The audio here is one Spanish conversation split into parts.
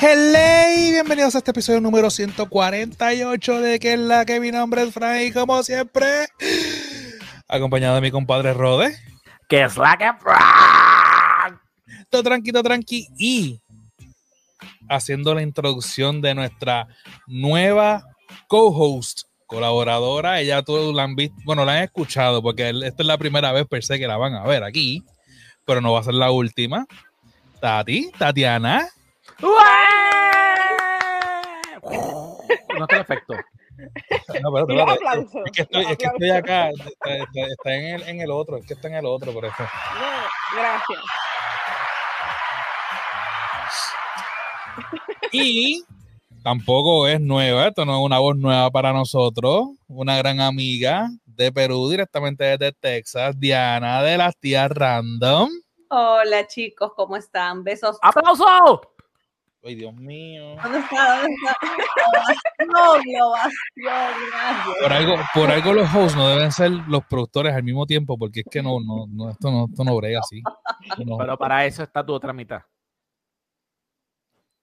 Hello, bienvenidos a este episodio número 148 de que es la que mi nombre es Frank y como siempre, acompañado de mi compadre Rode. Que es la que Todo tranquilo, tranqui y haciendo la introducción de nuestra nueva co-host, colaboradora. Ella todos la han visto, bueno, la han escuchado porque esta es la primera vez per se que la van a ver aquí, pero no va a ser la última. Tati, Tatiana. No está efecto. No, pero, espérate, aplausos, es, que estoy, es que estoy acá, está, está- está en, el, en el otro, es que está en el otro, por eso. No, gracias. Y tampoco es nueva, esto no es una voz nueva para nosotros, una gran amiga de Perú, directamente desde Texas, Diana de las tías Random. Hola chicos, ¿cómo están? Besos. ¡Aplauso! Ay, Dios mío. ¿Dónde está? ¿Dónde está? Ovación, gracias. Por algo, por algo los hosts no deben ser los productores al mismo tiempo, porque es que no, no, no, esto no, esto no brega así. No. Pero para eso está tu otra mitad.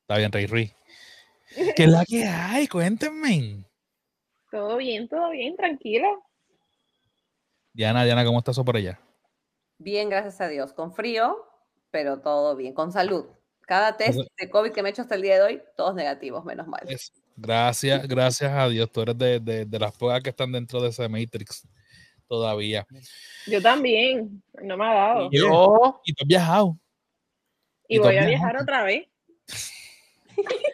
Está bien, Rey Rey. ¿Qué es la que hay? Cuéntenme. Todo bien, todo bien, tranquila. Diana, Diana, ¿cómo estás por allá? Bien, gracias a Dios. Con frío, pero todo bien. Con salud. Cada test de COVID que me he hecho hasta el día de hoy, todos negativos, menos mal. Es- Gracias, gracias a Dios. Tú eres de, de, de las pocas que están dentro de ese Matrix todavía. Yo también, no me ha dado. Y- Yo, Y tú has viajado. Y voy a viajar viajado. otra vez.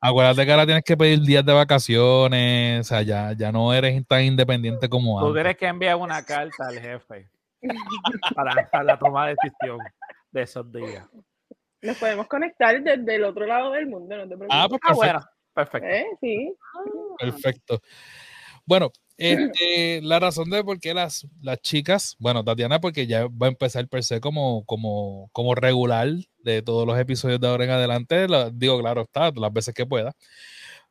Acuérdate que ahora tienes que pedir días de vacaciones. O sea, ya, ya no eres tan independiente como tú antes. tienes que enviar una carta al jefe para, para la toma de decisión de esos días. Nos podemos conectar desde el otro lado del mundo, no te preocupes. Ah, pues Ah, perfecto. bueno, perfecto. ¿Eh? Sí. Perfecto. Bueno, este, la razón de por qué las, las chicas, bueno, Tatiana, porque ya va a empezar per se como, como, como regular de todos los episodios de ahora en adelante, la- digo, claro, está, las veces que pueda.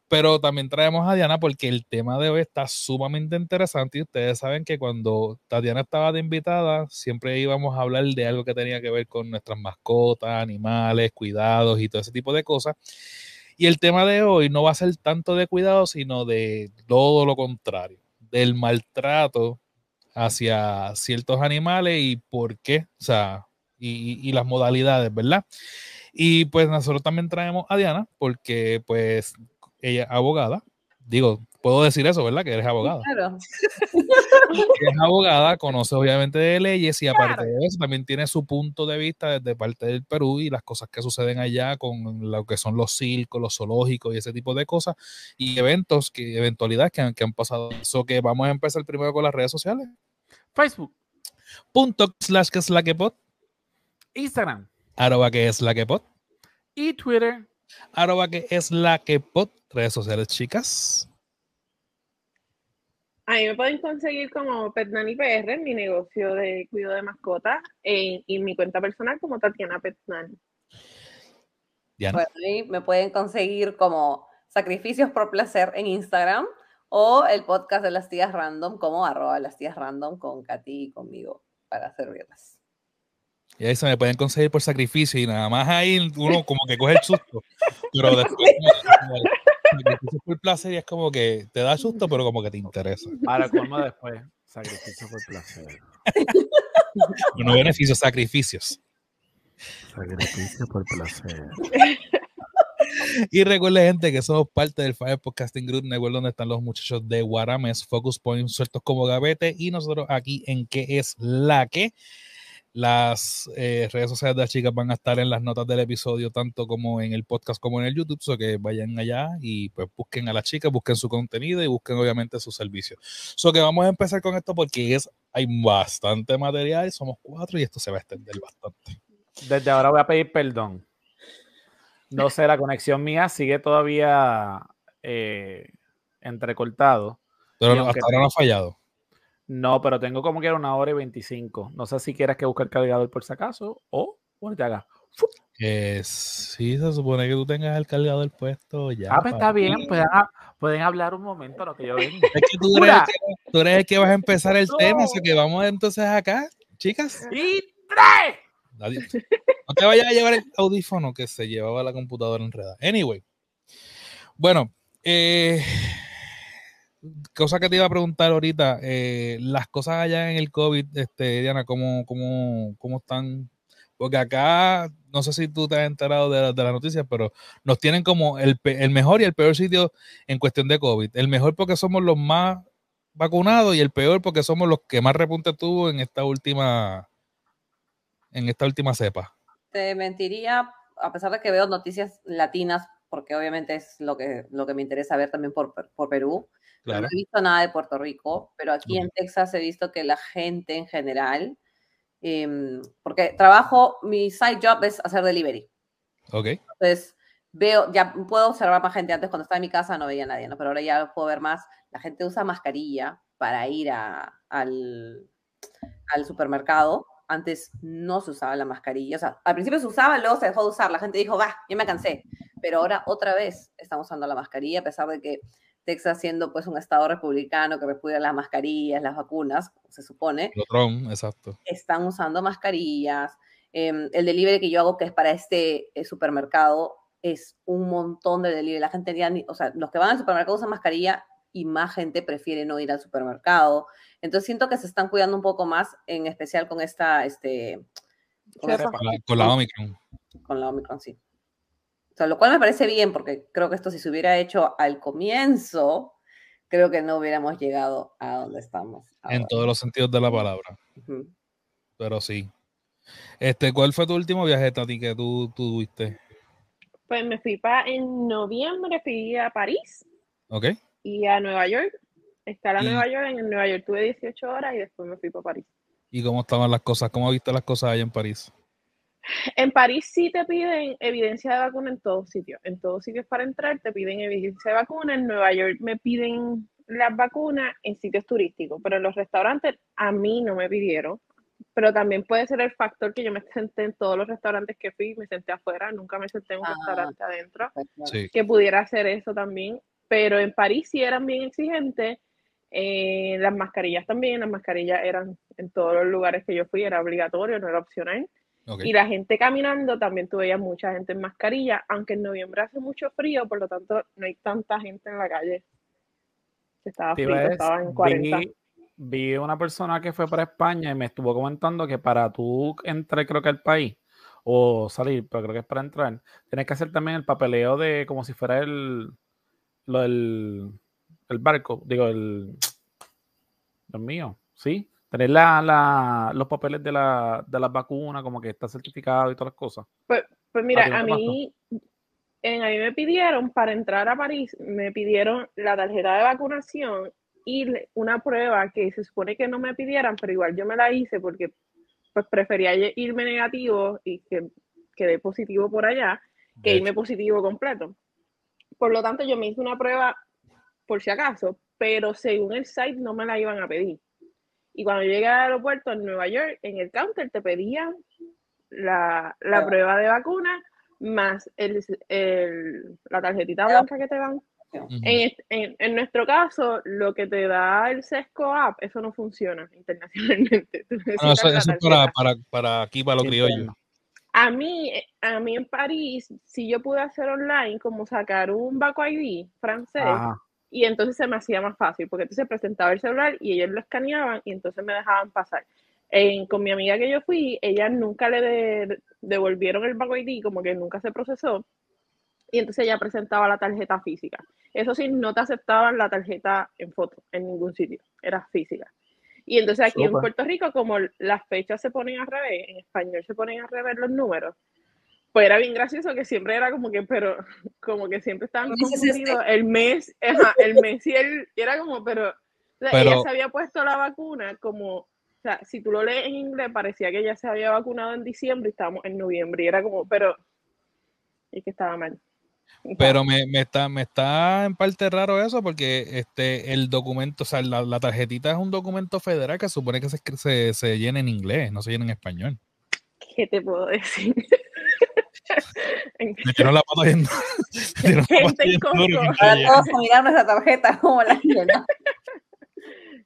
Pero también traemos a Diana porque el tema de hoy está sumamente interesante y ustedes saben que cuando Tatiana estaba de invitada, siempre íbamos a hablar de algo que tenía que ver con nuestras mascotas, animales, cuidados y todo ese tipo de cosas. Y el tema de hoy no va a ser tanto de cuidado, sino de todo lo contrario, del maltrato hacia ciertos animales y por qué, o sea, y, y las modalidades, ¿verdad? Y pues nosotros también traemos a Diana, porque pues ella es abogada, digo, puedo decir eso, ¿verdad? Que eres abogada. Claro. Es abogada, conoce obviamente de leyes y aparte de eso también tiene su punto de vista desde parte del Perú y las cosas que suceden allá con lo que son los circos, los zoológicos y ese tipo de cosas y eventos, que, eventualidades que han, que han pasado. Eso que vamos a empezar primero con las redes sociales. Facebook, Punto slash que es la que pot, Instagram arroba que es la que pot, y Twitter. arroba que es la que pot, redes sociales chicas. Ahí me pueden conseguir como Petnani PR, en mi negocio de cuidado de mascotas, y mi cuenta personal como Tatiana Petnani. Diana. Bueno, ahí me pueden conseguir como Sacrificios por Placer en Instagram o el podcast de las tías random como arroba las tías random con Katy y conmigo para servirlas. Y ahí se me pueden conseguir por sacrificio y nada más ahí uno como que coge el susto. Pero después sacrificio por placer y es como que te da susto, pero como que te interesa. Para colmo después. Sacrificio por placer. No beneficios, sacrificios. Sacrificio por placer. Y recuerden, gente, que somos parte del Fire Podcasting Group Network, donde están los muchachos de Guarames, Focus Point, sueltos como gavete, y nosotros aquí en ¿Qué es la que? Las eh, redes sociales de las chicas van a estar en las notas del episodio, tanto como en el podcast como en el YouTube, so que vayan allá y pues busquen a las chicas, busquen su contenido y busquen obviamente sus servicios. So que vamos a empezar con esto porque es, hay bastante material, somos cuatro y esto se va a extender bastante. Desde ahora voy a pedir perdón. No sé, la conexión mía sigue todavía eh, entrecortado. Pero hasta ahora no ha fallado. No, pero tengo como que era una hora y 25. No sé si quieres que busque el cargador por si acaso o bueno, te haga. Eh, sí, se supone que tú tengas el cargador puesto ya. Ah, pues está bien, pueden, pueden hablar un momento lo que yo vengo. Es que tú eres, que, tú eres el que vas a empezar el No. tema, así que vamos entonces acá, chicas. ¡Y tres! Adiós. No te vayas a llevar el audífono que se llevaba la computadora enredada. Anyway. Bueno, eh, cosa que te iba a preguntar ahorita, eh, las cosas allá en el COVID, este, Diana, ¿cómo, cómo, cómo están? Porque acá, no sé si tú te has enterado de, la- de las noticias, pero nos tienen como el, el mejor y el peor sitio en cuestión de COVID. El mejor porque somos los más vacunados y el peor porque somos los que más repunte tuvo en esta última en esta última cepa. Te mentiría, a pesar de que veo noticias latinas, porque obviamente es lo que, lo que me interesa ver también por, por Perú. Claro. No he visto nada de Puerto Rico, pero aquí en Texas he visto que la gente en general, em, porque trabajo, mi side job es hacer delivery. Ok. Entonces, veo, ya puedo observar más gente. Antes, cuando estaba en mi casa, no veía a nadie, ¿no? Pero ahora ya puedo ver más. La gente usa mascarilla para ir a- al, al supermercado. Antes no se usaba la mascarilla. O sea, al principio se usaba, luego se dejó de usar. La gente dijo, va, ya me cansé. Pero ahora otra vez están usando la mascarilla, a pesar de que Texas, siendo pues un estado republicano que repudia las mascarillas, las vacunas, se supone, Tron, exacto. están usando mascarillas. Em, el delivery que yo hago, que es para este eh, supermercado, es un montón de delivery. La gente ya, ni- o sea, los que van al supermercado usan mascarilla y más gente prefiere no ir al supermercado. Entonces siento que se están cuidando un poco más, en especial con esta, este, con, la, con la Omicron. con la Omicron, sí. O sea, lo cual me parece bien, porque creo que esto si se hubiera hecho al comienzo, creo que no hubiéramos llegado a donde estamos. En ahora. todos los sentidos de la palabra. Ujú. Pero sí. Este, ¿cuál fue tu último viaje, Tati, que tú, tú tuviste? Pues me fui para, en noviembre fui a París ¿Ok? y a Nueva York. Estar a Y- Nueva York, en Nueva York tuve 18 horas y después me fui para París. ¿Y cómo estaban las cosas? ¿Cómo viste las cosas allá en París? En París sí te piden evidencia de vacuna en todos sitios. En todos sitios para entrar te piden evidencia de vacuna. En Nueva York me piden las vacunas en sitios turísticos, pero en los restaurantes a mí no me pidieron. Pero también puede ser el factor que yo me senté en todos los restaurantes que fui, me senté afuera, nunca me senté en un Ah. restaurante adentro, Pues. Sí. que pudiera hacer eso también. Pero en París sí eran bien exigentes. Eh, las mascarillas también, las mascarillas eran en todos los lugares que yo fui, era obligatorio, no era opcional. ok. Y la gente caminando, también tú veías mucha gente en mascarilla, aunque en noviembre hace mucho frío, por lo tanto no hay tanta gente en la calle. Estaba frío, estaba en 40. Vi, vi una persona que fue para España y me estuvo comentando que para tú entrar, creo que al país, o salir, pero creo que es para entrar, tienes que hacer también el papeleo de como si fuera el, lo del el barco, digo, el, Dios mío, ¿sí? Tener la, la- los papeles de, la, de las vacunas, como que está certificado y todas las cosas. Pues mira, ti no a mí, en, a mí me pidieron, para entrar a París, me pidieron la tarjeta de vacunación y una prueba que se supone que no me pidieran, pero igual yo me la hice porque pues prefería irme negativo y que quedé positivo por allá que irme positivo completo. Por lo tanto, yo me hice una prueba por si acaso, pero según el site no me la iban a pedir. Y cuando llegué al aeropuerto en Nueva York, en el counter te pedían la, la Prueba. prueba de vacuna más el, el- la tarjetita Ya. blanca que te dan. Ujú. En, est- en- en nuestro caso, lo que te da el SESCO app, eso no funciona internacionalmente. Eso, es para, para, para aquí, para los criollos. A mí, a mí en París, si yo pude hacer online, como sacar un Baco ID francés, Ajá. Y entonces se me hacía más fácil, porque entonces presentaba el celular y ellos lo escaneaban y entonces me dejaban pasar. En- con mi amiga que yo fui, ella nunca le de- devolvieron el Baco ID, como que nunca se procesó, y entonces ella presentaba la tarjeta física. Eso sí, no te aceptaban la tarjeta en foto, en ningún sitio, era física. Y entonces aquí en. Puerto Rico, como las fechas se ponen al revés, en español se ponen al revés los números, pues era bien gracioso que siempre era como que, pero, como que siempre estaban ¿Qué dices este? confundidos el mes, ajá, el mes y el, y era como, pero, o sea, Pero- ella se había puesto la vacuna como, o sea, si tú lo lees en inglés, parecía que ella se había vacunado en diciembre y estábamos en noviembre, y era como, pero, es que estaba mal. Pero me, me está, me está en parte raro eso porque este, el documento, o sea, la, la tarjetita es un documento federal que supone que se, se, se llena en inglés, no se llena en español. ¿Qué te puedo decir? Me la pata viendo. Gente en Costco. Ahora todos a mirar nuestra tarjeta como la llena.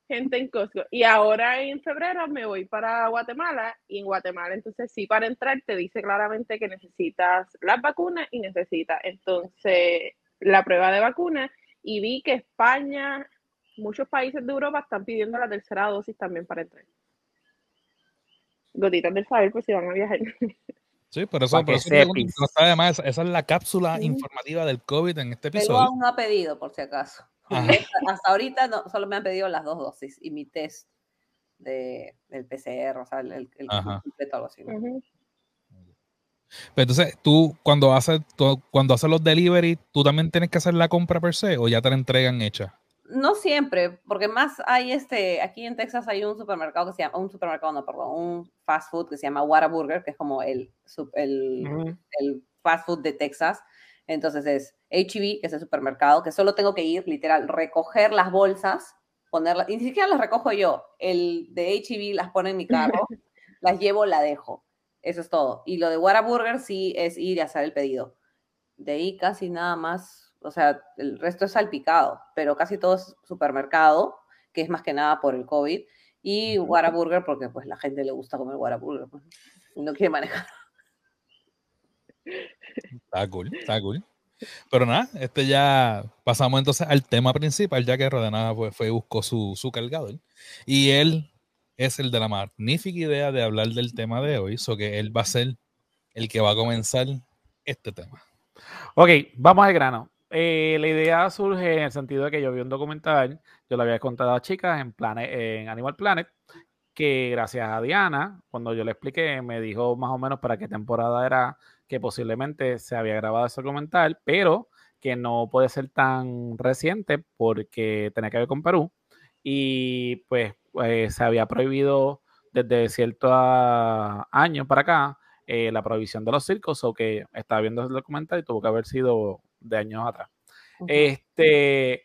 Gente en Costco. Y ahora en febrero me voy para Guatemala y en Guatemala entonces sí para entrar te dice claramente que necesitas las vacunas y necesitas entonces la prueba de vacuna y vi que España, muchos países de Europa están pidiendo la tercera dosis también para entrar. Gotitas del saber pues si van a viajar. Sí, por eso, por eso además, esa es la cápsula informativa del COVID en este episodio. Pero aún no ha pedido, por si acaso. Hasta ahorita no, solo me han pedido las dos dosis y mi test de, del PCR, o sea, el, el, completo, algo así. entonces, tú cuando haces, cuando haces los delivery, ¿tú también tienes que hacer la compra per se o ya te la entregan hecha? No siempre, porque más hay este, aquí en Texas hay un supermercado que se llama, un supermercado, no, perdón, un fast food que se llama Whataburger, que es como el, el, el fast food de Texas. Entonces es HEB, que es el supermercado, que solo tengo que ir, literal, recoger las bolsas, ponerlas, y ni siquiera las recojo yo, el de HEB las pone en mi carro, las llevo, la dejo. Eso es todo. Y lo de Whataburger sí es ir y hacer el pedido. De ahí casi nada más o sea, el resto es salpicado, pero casi todo es supermercado, que es más que nada por el COVID, y Whataburger porque pues la gente le gusta comer Whataburger pues, y no quiere manejar. Está cool, está cool. Pero nada, este ya pasamos entonces al tema principal, ya que Rodanada pues, fue y buscó su, su cargador. Y él es el de la magnífica idea de hablar del tema de hoy, so que él va a ser el que va a comenzar este tema. Ok, vamos al grano. Eh, la idea surge en el sentido de que yo vi un documental, yo lo había contado a chicas en, en Animal Planet, que gracias a Diana, cuando yo le expliqué, me dijo más o menos para qué temporada era que posiblemente se había grabado ese documental, pero que no puede ser tan reciente porque tenía que ver con Perú. Y pues eh, se había prohibido desde cierto año para acá eh, la prohibición de los circos o que estaba viendo el documental y tuvo que haber sido de años atrás. Este,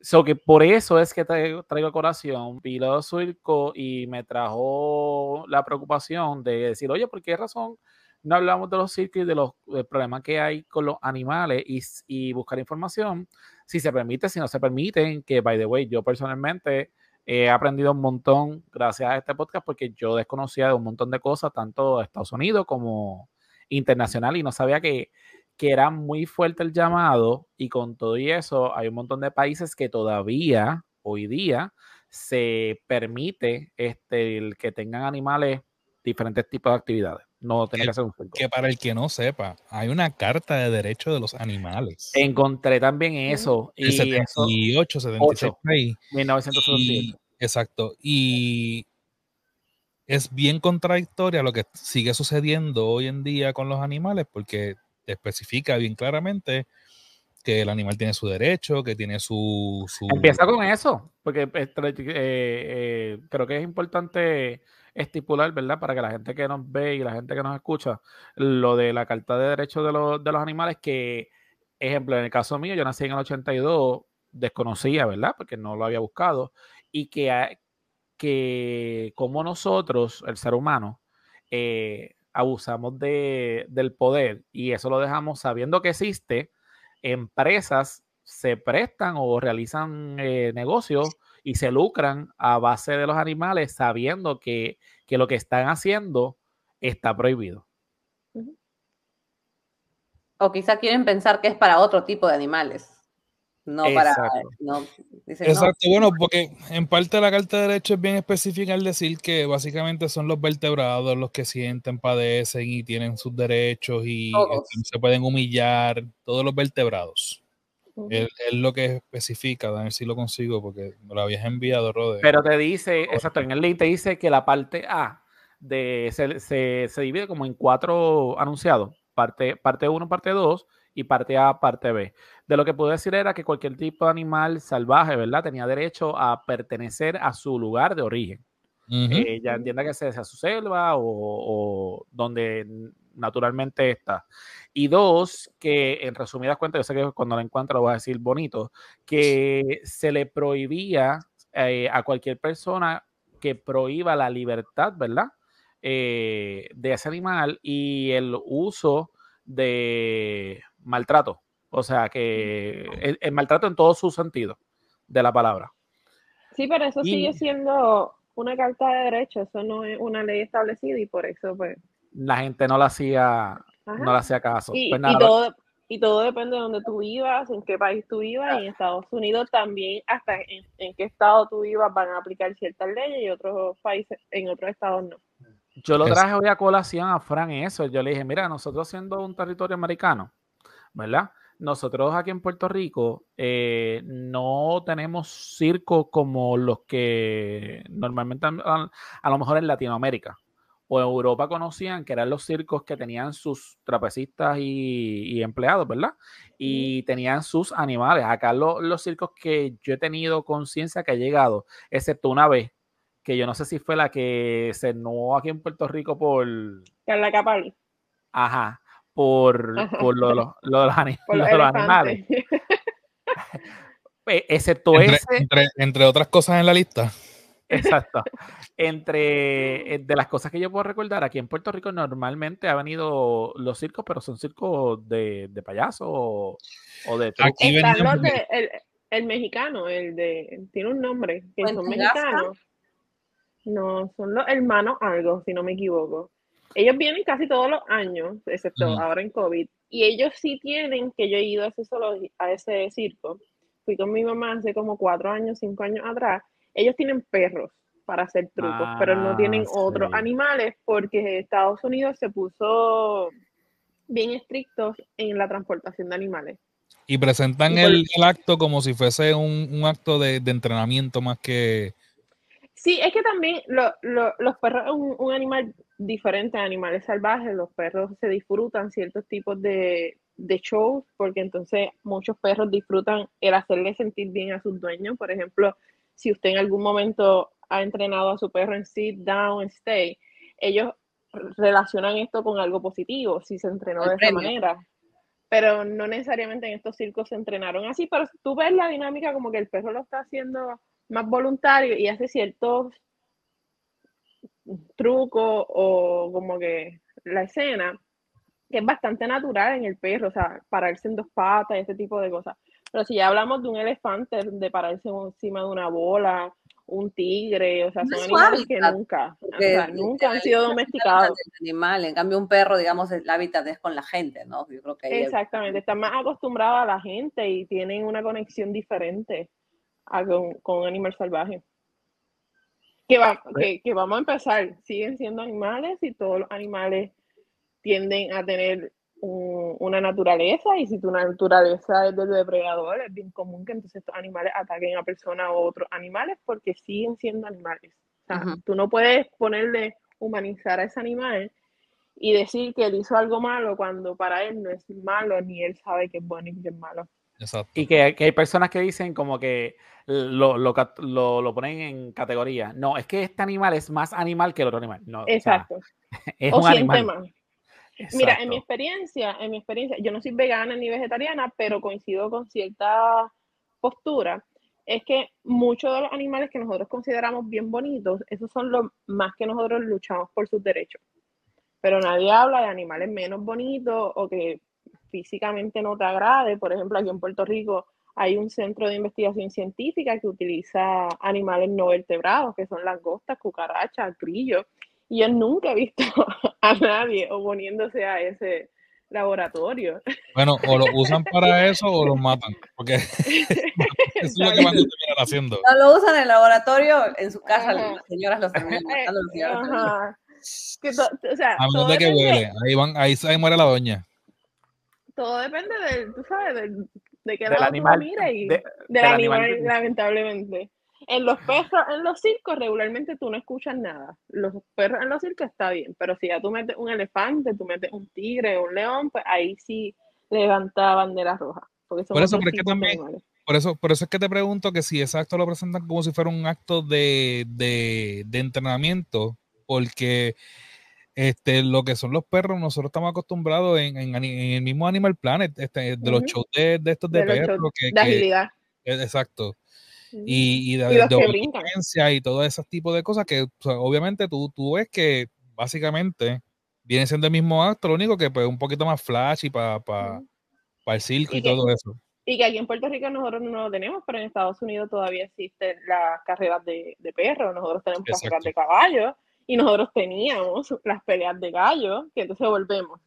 so que por eso es que traigo, traigo a colación Piloto Circo y me trajo la preocupación de decir, oye, ¿por qué razón no hablamos de los circos y de los problemas que hay con los animales y, y, buscar información? Si se permite, si no se permiten, que, by the way, yo personalmente he aprendido un montón gracias a este podcast porque yo desconocía de un montón de cosas, tanto de Estados Unidos como internacional, y no sabía que que era muy fuerte el llamado y con todo y eso hay un montón de países que todavía hoy día se permite este, el que tengan animales diferentes tipos de actividades. No tiene que, ser un Que para el que no sepa, hay una carta de derechos de los animales. Encontré también eso. y 78, 76, 1978. exacto. Y es bien contradictoria lo que sigue sucediendo hoy en día con los animales, porque especifica bien claramente que el animal tiene su derecho, que tiene su... Empieza con eso, porque eh, eh, creo que es importante estipular, ¿verdad? Para que la gente que nos ve y la gente que nos escucha, lo de la Carta de Derechos de los, de los Animales, que, ejemplo, en el caso mío, yo nací en el 82, desconocía, ¿verdad? Porque no lo había buscado, y que, que como nosotros, el ser humano, eh, abusamos de, del poder y eso lo dejamos sabiendo que existe, empresas se prestan o realizan eh, negocios y se lucran a base de los animales sabiendo que, que lo que están haciendo está prohibido. O quizá quieren pensar que es para otro tipo de animales. No para. No, Exacto, bueno, porque en parte la Carta de Derechos es bien específica al decir que básicamente son los vertebrados los que sienten, padecen y tienen sus derechos y este, se pueden humillar, todos los vertebrados. es, lo que especifica, a ver si lo consigo porque me lo habías enviado, Rode. Pero te dice, exacto, en el link te dice que la parte A de, se, se, se divide como en cuatro anunciados, parte 1, parte 2 y parte A, parte B. De lo que puedo decir era que cualquier tipo de animal salvaje, ¿verdad? Tenía derecho a pertenecer a su lugar de origen. Eh, ya entienda que sea su selva o, donde naturalmente está. Y dos, que en resumidas cuentas, yo sé que cuando lo encuentro lo voy a decir bonito, que se le prohibía eh, a cualquier persona que prohíba la libertad, ¿verdad? Eh, de ese animal y el uso de maltrato. O sea, que el, el maltrato en todo su sentido de la palabra. Sí, pero eso Y- sigue siendo una carta de derecho, eso no es una ley establecida y por eso, pues. La gente no le hacía, ajá. no le hacía caso. Y, Pues y todo, y todo depende de donde tú vivas, en qué país tú vivas, y en Estados Unidos también, hasta en, en qué estado tú vivas, van a aplicar ciertas leyes y otros países, en otros estados no. Yo lo traje hoy a colación a Fran eso. Yo le dije, mira, nosotros siendo un territorio americano, ¿verdad? Nosotros aquí en Puerto Rico eh, no tenemos circos como los que normalmente a, a lo mejor en Latinoamérica o en Europa conocían, que eran los circos que tenían sus trapecistas y, y empleados, ¿verdad? Y tenían sus animales. Acá lo- los circos que yo he tenido conciencia que ha llegado, excepto una vez, que yo no sé si fue la que se no aquí en Puerto Rico por, Carla Capali, ajá, por, por lo, lo- lo de los, por los de los animales. Eh, Excepto Entre, ese, entre, entre otras cosas en la lista. exacto. Entre eh, de las cosas que yo puedo recordar, aquí en Puerto Rico normalmente ha venido los circos, pero son circos de, de payaso o, o de truco. Aquí de, el, el mexicano, el de, tiene un nombre, que son ¿Fuente Gasta? mexicanos. No, son los hermanos algo, si no me equivoco. Ellos vienen casi todos los años, excepto ahora en COVID. Y ellos sí tienen, que yo he ido a ese, solo, a ese circo. Fui con mi mamá hace como cuatro años, cinco años atrás. Ellos tienen perros para hacer trucos, pero no tienen Ah, otros animales porque Estados Unidos se puso bien estrictos en la transportación de animales. Y presentan Y por- el, el acto como si fuese un, un acto de, de entrenamiento más que. Sí, es que también lo- lo- los perros un, un animal diferente a animales salvajes. Los perros se disfrutan ciertos tipos de, de shows porque entonces muchos perros disfrutan el hacerle sentir bien a sus dueños. Por ejemplo, si usted en algún momento ha entrenado a su perro en sit down, stay, ellos relacionan esto con algo positivo si se entrenó El de esa manera. Pero no necesariamente en estos circos se entrenaron así, pero tú ves la dinámica como que el perro lo está haciendo más voluntario y hace ciertos trucos o como que la escena que es bastante natural en el perro, o sea, pararse en dos patas y ese tipo de cosas. Pero si ya hablamos de un elefante, de pararse encima de una bola, un tigre, o sea, No son animales que nunca, o Porque sea, nunca han sido domesticados. Animal, en cambio un perro, digamos, el hábitat es con la gente, ¿no? Yo creo que Exactamente, están más acostumbrados a la gente y tienen una conexión diferente a con, con un animal salvaje. Que, va, que, que vamos a empezar, siguen siendo animales y todos los animales tienden a tener un- una naturaleza y si tu naturaleza es del depredador, es bien común que entonces estos animales ataquen a personas o otros animales porque siguen siendo animales. O sea, Ujú. tú no puedes ponerle humanizar a ese animal y decir que él hizo algo malo cuando para él no es malo ni él sabe que es bueno y que es malo. Exacto. Y que, que hay personas que dicen como que lo, lo, lo- lo ponen en categoría. No, es que este animal es más animal que el otro animal. No, o sea, Exacto. es o un siente animal. más. Mira, en mi experiencia, en mi experiencia, yo no soy vegana ni vegetariana, pero coincido con cierta postura, es que muchos de los animales que nosotros consideramos bien bonitos, esos son los más que nosotros luchamos por sus derechos. Pero nadie habla de animales menos bonitos o que físicamente no te agrade. Por ejemplo, aquí en Puerto Rico hay un centro de investigación científica que utiliza animales no vertebrados, que son langostas, cucarachas, grillos. Y yo nunca he visto a nadie oponiéndose a ese laboratorio. Bueno, o lo usan para eso o los matan. Porque eso es lo que van a terminar haciendo. No lo usan en el laboratorio, en su casa Ajá. las señoras los terminan matando. los Ajá. Que to- o sea, A menos de que huele. Ahí van, ahí muere la doña. Todo depende del, tú sabes, del, de qué Del lado animal, tú mires y de- del del animal, animal. lamentablemente. En los perros, en los circos regularmente tú no escuchas nada. Los perros en los circos está bien, pero si ya tú metes un elefante, tú metes un tigre o un león, pues ahí sí levanta bandera roja. Porque son Por eso, otros pero es que tipos de también- animales. Por eso, por eso es que te pregunto que si ese acto lo presentan como si fuera un acto de, de, de entrenamiento, porque este, lo que son los perros, nosotros estamos acostumbrados en, en, el mismo Animal Planet, este, de los shows de, de estos de, perros, que, de agilidad. eh, exacto, y, y de, Y de y todo ese tipo de cosas que o sea, obviamente tú, tú ves que básicamente viene siendo el mismo acto, lo único que pues un poquito más flash y para Ujú. el circo y, Y que- todo eso. Y que aquí en Puerto Rico nosotros no lo tenemos, pero en Estados Unidos todavía existen las carreras de, de perros, nosotros tenemos carreras de caballos y nosotros teníamos las peleas de gallos, que entonces volvemos.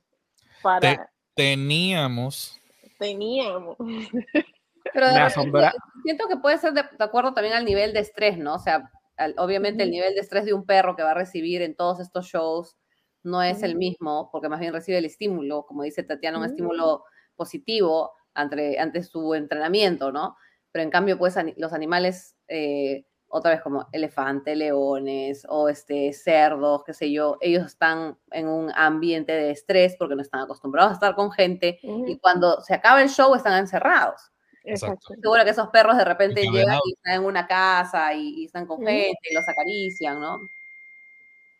Para, Teníamos, teníamos. Pero de Me repente asombra- siento que puede ser de, de acuerdo también al nivel de estrés, ¿no? O sea, al- obviamente el nivel de estrés de un perro que va a recibir en todos estos shows no es el mismo, porque más bien recibe el estímulo, como dice Tatiana, un estímulo positivo ante, ante su entrenamiento, ¿no? Pero en cambio, pues los animales, eh, otra vez como elefantes, leones o este, cerdos, qué sé yo, ellos están en un ambiente de estrés porque no están acostumbrados a estar con gente y cuando se acaba el show están encerrados. Exacto. Seguro que esos perros de repente llegan y están en una casa y, y están con gente y los acarician, ¿no?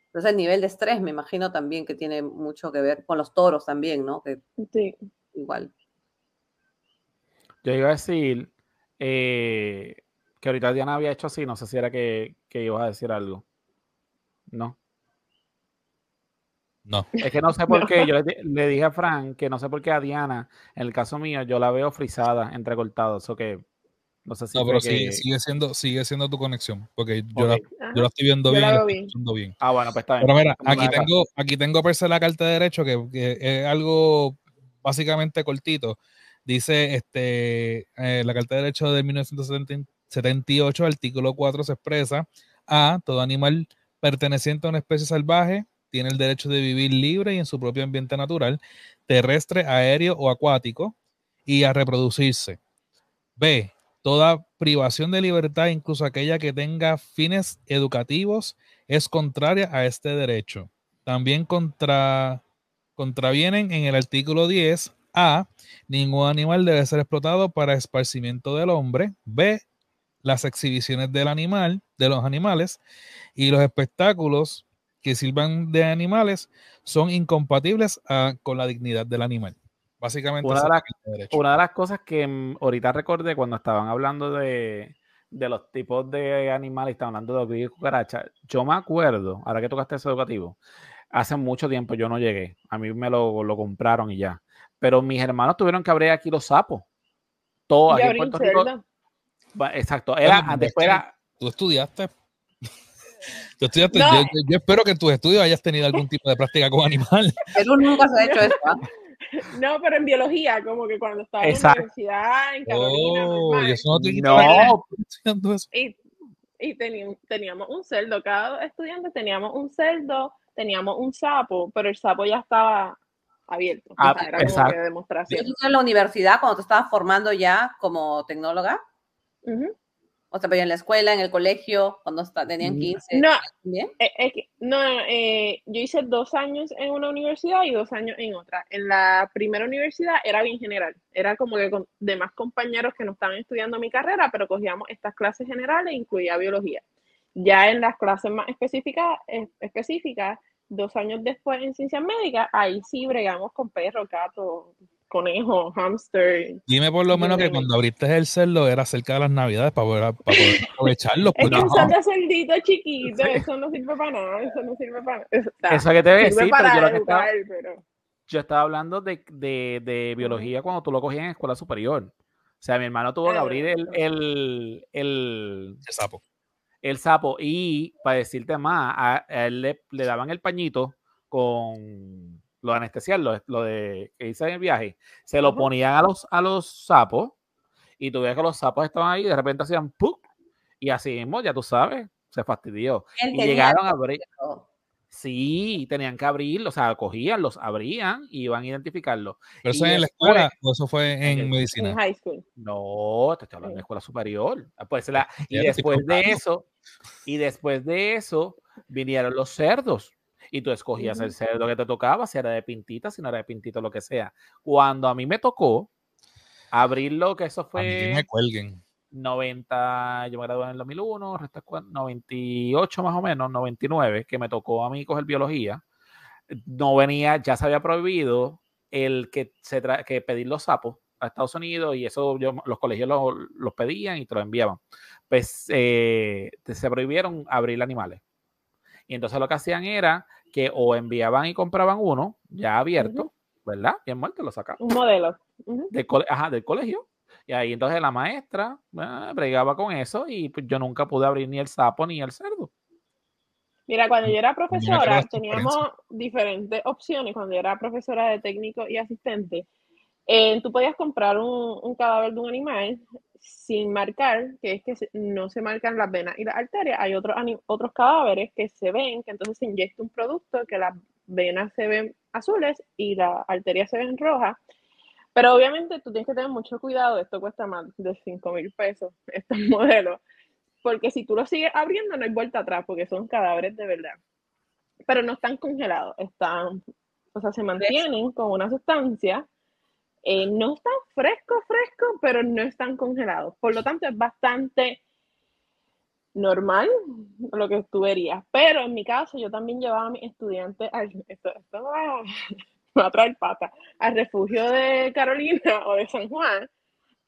Entonces el nivel de estrés me imagino también que tiene mucho que ver con los toros también, ¿no? Que Sí. igual. Yo iba a decir eh, que ahorita Diana había hecho así, no sé si era que, que ibas a decir algo. No. no. Es que no sé por qué. Yo le, le dije a Frank que no sé por qué a Diana, en el caso mío, yo la veo frisada, entrecortada. Eso que no sé si No, pero que- sigue, sigue siendo, sigue siendo tu conexión, porque yo, la, yo la estoy viendo Yo bien, la y estoy bien. Ah, bueno, pues está bien. Pero mira, aquí tengo, aquí tengo la carta de derecho, que, que es algo básicamente cortito. Dice este eh, la carta de derecho de 1978, artículo 4, se expresa a todo animal perteneciente a una especie salvaje tiene el derecho de vivir libre y en su propio ambiente natural, terrestre, aéreo o acuático, y a reproducirse. B. Toda privación de libertad, incluso aquella que tenga fines educativos, es contraria a este derecho. También contra, contravienen en el artículo 10 A. Ningún animal debe ser explotado para esparcimiento del hombre. B. Las exhibiciones del animal, de los animales y los espectáculos que sirvan de animales son incompatibles ah, con la dignidad del animal. Básicamente, Una de las-. Una de cosas que mm, ahorita recordé cuando estaban hablando de, de los tipos de animales, estaban hablando de grillos y cucarachas. Yo me acuerdo, ahora que tocaste eso educativo, hace mucho tiempo yo no llegué. A mí me lo, lo compraron y ya. Pero mis hermanos tuvieron que abrir aquí los sapos. Todo Y aquí en Puerto Rico. Exacto. Era, Bueno, después era, Tú estudiaste. Tú estudiaste. No. Yo, yo- yo espero que en tus estudios hayas tenido algún tipo de práctica con animales. Perú nunca se ha hecho eso. ¿ah? No, pero en biología, como que cuando estaba en la Exacto. universidad, en Carolina, Oh, normal, y eso no no, estudiando eso. y, y teníamos un cerdo, cada estudiante teníamos un cerdo, teníamos un sapo, pero el sapo ya estaba abierto. o Ah, sea, era como exacto. que demostración. ¿Eso fue en la universidad cuando te estabas formando ya como tecnóloga? O sea, pero en la escuela, en el colegio, cuando está- tenían Mm. 15. No, ¿Bien? Eh, es que- no, eh, yo hice dos años en una universidad y dos años en otra. En la primera universidad era bien general, era como que con demás compañeros que no estaban estudiando mi carrera, pero cogíamos estas clases generales, incluía biología. Ya en las clases más específicas, eh, específicas, dos años después en ciencias médicas, ahí sí bregamos con perros, gatos, conejos, hámster. Dime por lo menos que cuando abriste el cerdo era cerca de las navidades para poder, para poder aprovecharlo. Es que de cerdito chiquito, Sí. eso no sirve para nada, eso no sirve para nada. Eso que te decir, pero para yo lo que estaba, pero... yo estaba hablando de, de- de biología cuando tú lo cogías en escuela superior. O sea, mi hermano tuvo que abrir el, el, el, el sapo. el sapo y para decirte más, a, a él le, le daban el pañito con lo de anestesiar, lo, lo de que hice en el viaje, se lo ponían a los, a los sapos y tú ves que los sapos estaban ahí y de repente hacían ¡pum! y así mismo, ya tú sabes, se fastidió. Él Y llegaron a abrir, sí, tenían que abrirlo, o sea, cogían, los abrían y iban a identificarlo. Pero eso Y en la escuela o eso fue en medicina. En high school. No, te estoy hablando de escuela superior. Ah, Pues la, y después de eso, y después de eso, vinieron los cerdos. Y tú escogías el cerdo que te tocaba, si era de pintita, si no era de pintito, lo que sea. Cuando a mí me tocó abrirlo, que eso A mí me fue cuelguen. 90, yo me gradué en el 2001, resta cua- 98 más o menos, 99, que me tocó a mí coger biología. No venía, ya se había prohibido el que, se tra- que pedir los sapos a Estados Unidos y eso yo, los colegios lo- los pedían y te lo enviaban. Pues eh, se prohibieron abrir animales. Y entonces lo que hacían era que o enviaban y compraban uno ya abierto, ¿verdad? Bien muerto, lo sacaban. Un modelo. Del, ajá, del colegio. Y ahí entonces la maestra eh, bregaba con eso y pues yo nunca pude abrir ni el sapo ni el cerdo. Mira, cuando yo era profesora, teníamos diferentes opciones. Cuando yo era profesora de técnico y asistente, eh, tú podías comprar un, cadáver de un animal sin marcar, que es que no se marcan las venas y las arterias. Hay otros, otros cadáveres que se ven, que entonces se inyecta un producto que las venas se ven azules y las arterias se ven rojas. Pero obviamente tú tienes que tener mucho cuidado, esto cuesta más de 5 mil pesos, estos modelos, porque si tú lo sigues abriendo no hay vuelta atrás, porque son cadáveres de verdad. Pero no están congelados, están, o sea, se mantienen con una sustancia, eh, no están frescos, frescos, pero no están congelados. Por lo tanto, es bastante normal lo que tú verías. Pero en mi caso, yo también llevaba a mis estudiantes, esto, esto va, va a traer pata, al refugio de Carolina o de San Juan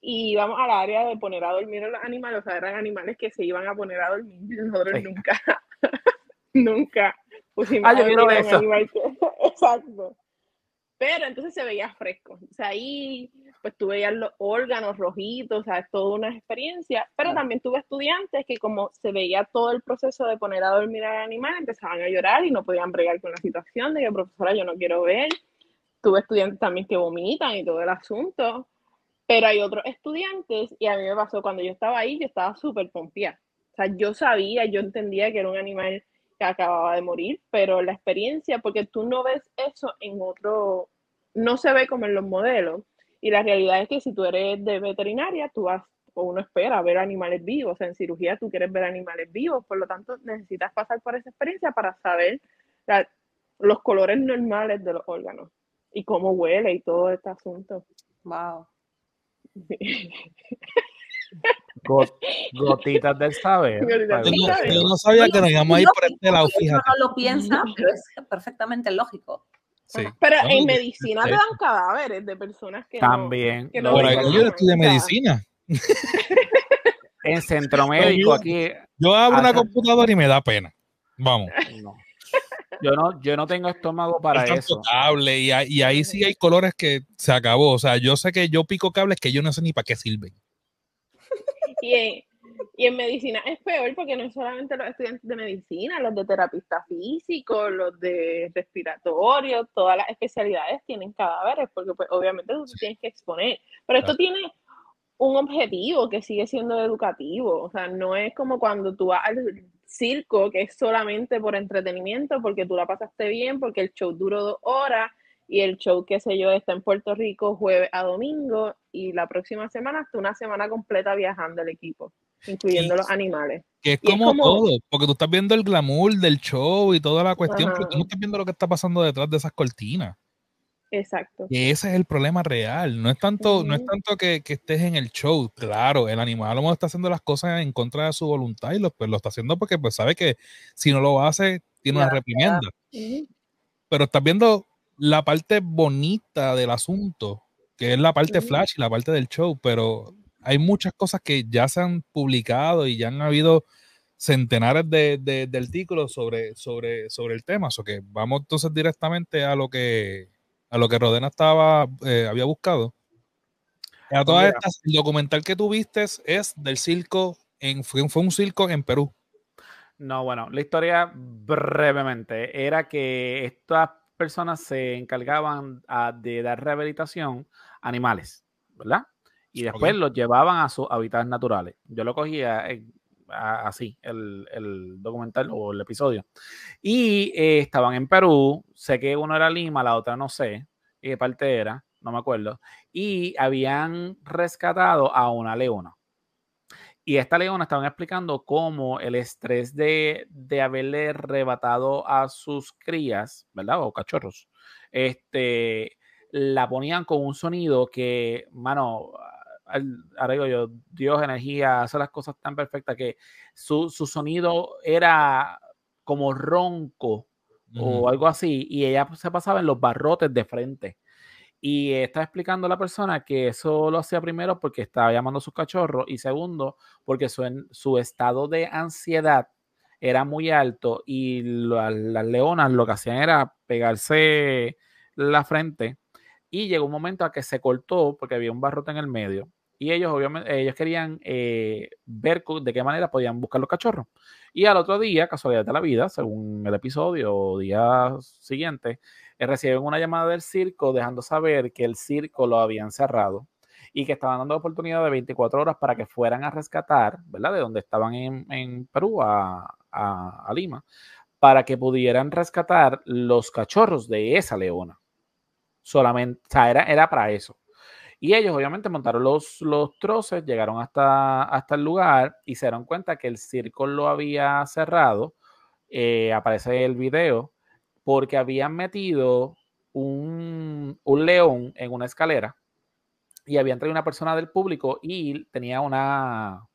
y íbamos al área de poner a dormir a los animales, o sea, eran animales que se iban a poner a dormir nosotros nunca, nunca pusimos ah, yo quiero eso. Exacto. Pero entonces se veía fresco. O sea, ahí pues tú veías los órganos rojitos, o sea, es toda una experiencia. Pero también tuve estudiantes que como se veía todo el proceso de poner a dormir al animal, empezaban a llorar y no podían bregar con la situación de que, profesora, yo no quiero ver. Tuve estudiantes también que vomitan y todo el asunto. Pero hay otros estudiantes, y a mí me pasó cuando yo estaba ahí, yo estaba súper pompeada. O sea, yo sabía, yo entendía que era un animal que acababa de morir, pero la experiencia, porque tú no ves eso en otro, no se ve como en los modelos. Y la realidad es que si tú eres de veterinaria, tú vas, o uno espera ver animales vivos. O sea, en cirugía tú quieres ver animales vivos, por lo tanto necesitas pasar por esa experiencia para saber los colores normales de los órganos y cómo huele y todo este asunto. Wow. gotitas del saber. Yo no, sabía que nos íbamos a ir por este lado, fíjate. No lo piensa, pero es perfectamente lógico. Sí. Pero en medicina te dan cadáveres de personas que También. No, que yo estudié medicina. en centro médico aquí. Yo abro una computadora y me da pena. Vamos. Yo no, yo no tengo estómago para eso. Cable, y, y, ahí sí hay colores que se acabó. O sea, yo sé que yo pico cables que yo no sé ni para qué sirven. Y en, y en medicina es peor porque no es solamente los estudiantes de medicina, los de terapista físico, los de respiratorio, todas las especialidades tienen cadáveres porque pues obviamente tú tienes que exponer. Pero esto tiene un objetivo que sigue siendo educativo. O sea, no es como cuando tú vas al circo, que es solamente por entretenimiento, porque tú la pasaste bien, porque el show duró dos horas y el show, qué sé yo, está en Puerto Rico jueves a domingo y la próxima semana está una semana completa viajando el equipo, incluyendo los animales. Que es como, todo, porque tú estás viendo el glamour del show y toda la cuestión, pero tú no estás viendo lo que está pasando detrás de esas cortinas. Exacto. Y ese es el problema real. No es tanto, no es tanto que, estés en el show. Claro, el animal a lo mejor está haciendo las cosas en contra de su voluntad y lo, pues, lo está haciendo porque pues sabe que si no lo hace, tiene una reprimienda. Pero estás viendo la parte bonita del asunto, que es la parte flash y la parte del show, pero hay muchas cosas que ya se han publicado y ya han habido centenares de, de, artículos sobre, sobre, sobre el tema. O que vamos entonces directamente a lo que a lo que Rodena estaba, eh, había buscado. A todas estas, el documental que tuviste es del circo, en, fue, un circo en Perú. No, bueno, la historia brevemente era que estas personas se encargaban ah, de dar rehabilitación a animales, ¿verdad? Y después los llevaban a sus hábitats naturales. Yo lo cogía eh, así, el, documental o el episodio. Y eh, estaban en Perú, sé que uno era Lima, la otra no sé qué parte era, no me acuerdo, y habían rescatado a una leona. Y esta leona estaban explicando cómo el estrés de, de haberle arrebatado a sus crías, ¿verdad? O cachorros, este, la ponían con un sonido que, mano, ahora digo yo, Dios, energía, hace las cosas tan perfectas que su, sonido era como ronco o algo así, y ella se pasaba en los barrotes de frente. Y está explicando a la persona que eso lo hacía primero porque estaba llamando a sus cachorros y segundo porque su, su estado de ansiedad era muy alto y las leonas lo que hacían era pegarse la frente y llegó un momento a que se cortó porque había un barrote en el medio y ellos obviamente ellos querían eh, ver de qué manera podían buscar los cachorros. Y al otro día, casualidad de la vida, según el episodio o día siguiente, eh, reciben una llamada del circo dejando saber que el circo lo habían cerrado y que estaban dando oportunidad de 24 horas para que fueran a rescatar, ¿verdad? De donde estaban en, Perú a, Lima, para que pudieran rescatar los cachorros de esa leona. Solamente, o sea, era, era para eso. Y ellos obviamente montaron los, los troces, llegaron hasta, hasta el lugar y se dieron cuenta que el circo lo había cerrado. Eh, aparece el video porque habían metido un, un, león en una escalera y habían traído una persona del público y tenía una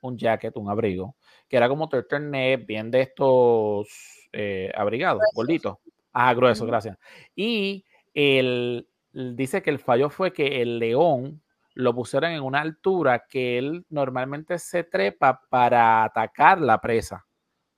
un jacket, un abrigo, que era como turtleneck, bien de estos eh, abrigados, gorditos. Ah, grueso, gracias. Y el, dice que el fallo fue que el león lo pusieron en una altura que él normalmente se trepa para atacar la presa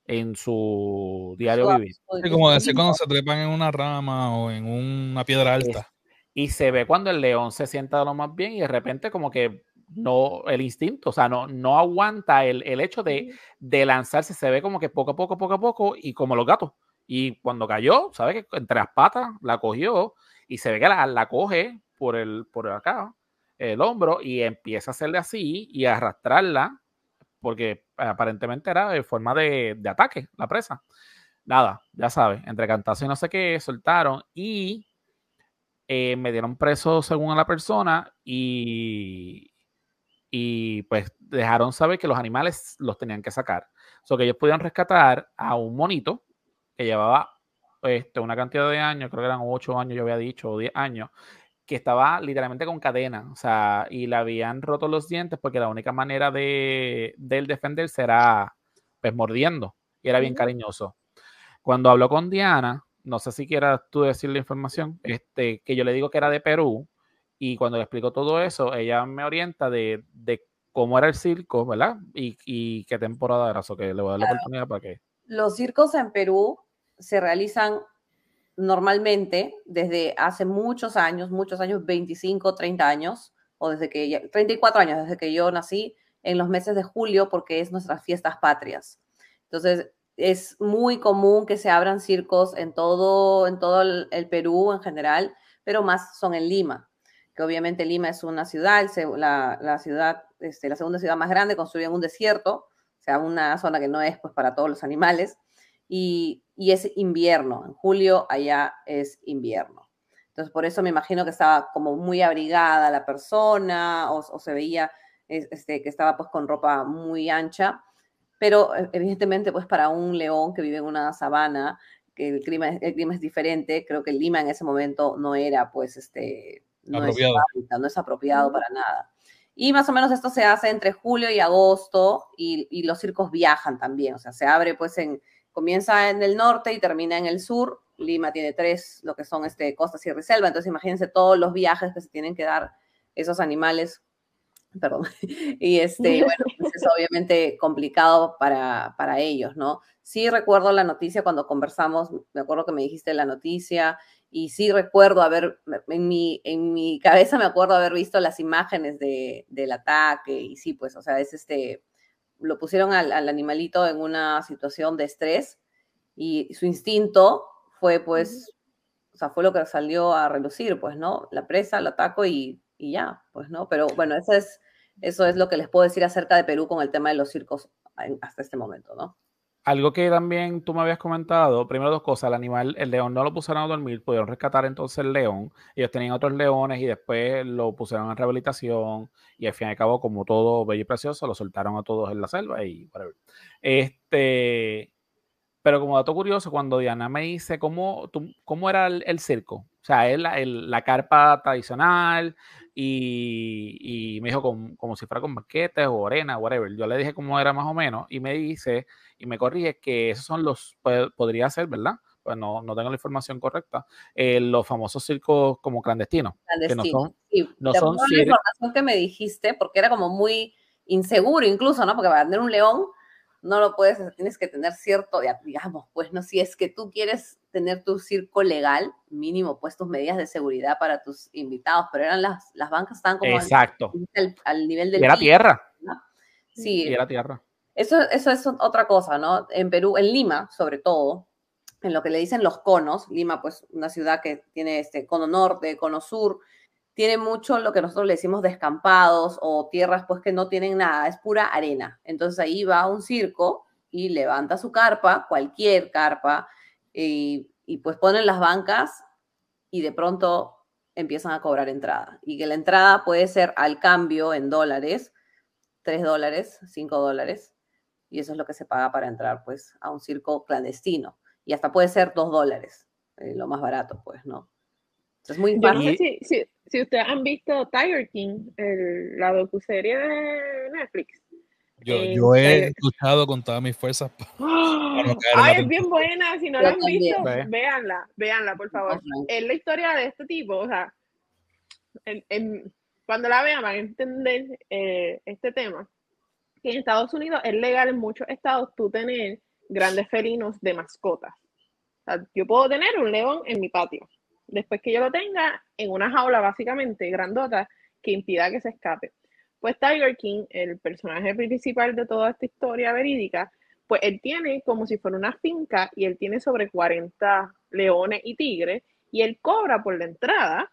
en su diario vivir. como decir cuando se trepan en una rama o en una piedra alta. y se ve cuando el león se sienta lo más bien y de repente como que no, el instinto, o sea, no, no aguanta el, hecho de, de, lanzarse, se ve como que poco a poco, poco a poco y como los gatos. Y cuando cayó, ¿sabes? Que entre las patas la cogió y se ve que la, coge por, el, por acá, el hombro, y empieza a hacerle así y a arrastrarla, porque aparentemente era de forma de, ataque la presa. Nada, ya sabes, entre cantazo y no sé qué, soltaron y eh, me dieron preso según a la persona y, y pues dejaron saber que los animales los tenían que sacar. O so que ellos pudieron rescatar a un monito que llevaba este, una cantidad de años, creo que eran 8 años, yo había dicho, o 10 años, que estaba literalmente con cadena, o sea, y le habían roto los dientes porque la única manera de, él defenderse era pues mordiendo, y era bien cariñoso. Cuando habló con Diana, no sé si quieras tú decir la información, este, que yo le digo que era de Perú, y cuando le explico todo eso, ella me orienta de, cómo era el circo, ¿verdad? Y, qué temporada era, eso que le voy a dar la oportunidad para que... Los circos en Perú se realizan normalmente desde hace muchos años, muchos años, 25, 30 años, o desde que, 34 años, desde que yo nací, en los meses de julio, porque es nuestras fiestas patrias. Entonces, es muy común que se abran circos en todo, en todo el, Perú en general, pero más son en Lima, que obviamente Lima es una ciudad, la, la ciudad, este, la segunda ciudad más grande, construyen un desierto, o sea, una zona que no es pues para todos los animales y, es invierno. En julio allá es invierno. Entonces, por eso me imagino que estaba como muy abrigada la persona o, se veía este, que estaba pues con ropa muy ancha. Pero e, evidentemente, pues para un león que vive en una sabana, que el clima, el clima es diferente, creo que el Lima en ese momento no era pues este... No apropiado. Es, no es apropiado para nada. Y más o menos esto se hace entre julio y agosto y, y, los circos viajan también, o sea, se abre pues en, comienza en el norte y termina en el sur. Lima tiene tres, lo que son este, costa, sierra y selva. Entonces imagínense todos los viajes que se tienen que dar esos animales. Perdón. Y este, bueno, pues es obviamente complicado para, para ellos, ¿no? Sí recuerdo la noticia cuando conversamos, me acuerdo que me dijiste la noticia y sí recuerdo haber, en mi, en mi cabeza me acuerdo haber visto las imágenes de, del ataque y sí, pues, o sea, es este, lo pusieron al, animalito en una situación de estrés y su instinto fue pues, o sea, fue lo que salió a relucir, pues, ¿no? La presa, lo ataco y, y ya, pues, ¿no? Pero bueno, eso es, eso es lo que les puedo decir acerca de Perú con el tema de los circos hasta este momento, ¿no? Algo que también tú me habías comentado, primero dos cosas, el animal, el león no lo pusieron a dormir, pudieron rescatar entonces el león, ellos tenían otros leones y después lo pusieron en rehabilitación y al fin y al cabo, como todo bello y precioso, lo soltaron a todos en la selva y whatever. Este, pero como dato curioso, cuando Diana me dice cómo, cómo era el, circo, o sea, es la, la carpa tradicional, y, me dijo como si fuera con banquetes o arena, whatever. Yo le dije cómo era más o menos y me dice y me corrige que esos son los, podría ser, ¿verdad? Pues no, no tengo la información correcta, eh, los famosos circos como clandestinos. Clandestinos. Que no son, sí. no son la información que me dijiste, porque era como muy inseguro incluso, ¿no? Porque va a tener un león, no lo puedes, tienes que tener cierto, digamos, pues no, si es que tú quieres tener tu circo legal, mínimo, pues tus medidas de seguridad para tus invitados, pero eran las, las bancas estaban como Exacto. Al, nivel del... era tierra. Sí. era tierra. Eso, eso es otra cosa, ¿no? En Perú, en Lima, sobre todo, en lo que le dicen los conos, Lima, pues una ciudad que tiene este cono norte, cono sur, tiene mucho lo que nosotros le decimos descampados o tierras pues que no tienen nada, es pura arena. Entonces ahí va un circo y levanta su carpa, cualquier carpa, y, y pues ponen las bancas y de pronto empiezan a cobrar entrada. Y que la entrada puede ser al cambio en dólares, 3 dólares, 5 dólares, y eso es lo que se paga para entrar pues a un circo clandestino. Y hasta puede ser 2 dólares, eh, lo más barato pues, ¿no? Es muy sé si, ustedes han visto Tiger King, el, la docuserie de Netflix. Yo, eh, yo he luchado con todas mis fuerzas. Para Ay, es bien buena. Si no la han visto, véanla, véanla, por favor. Es la historia de este tipo. O sea, en, en, cuando la vean van a entender eh, este tema. Que en Estados Unidos es legal en muchos estados tú tener grandes felinos de mascotas. O sea, yo puedo tener un león en mi patio después que yo lo tenga en una jaula básicamente grandota que impida que se escape. Pues Tiger King, el personaje principal de toda esta historia verídica, pues él tiene como si fuera una finca y él tiene sobre 40 leones y tigres y él cobra por la entrada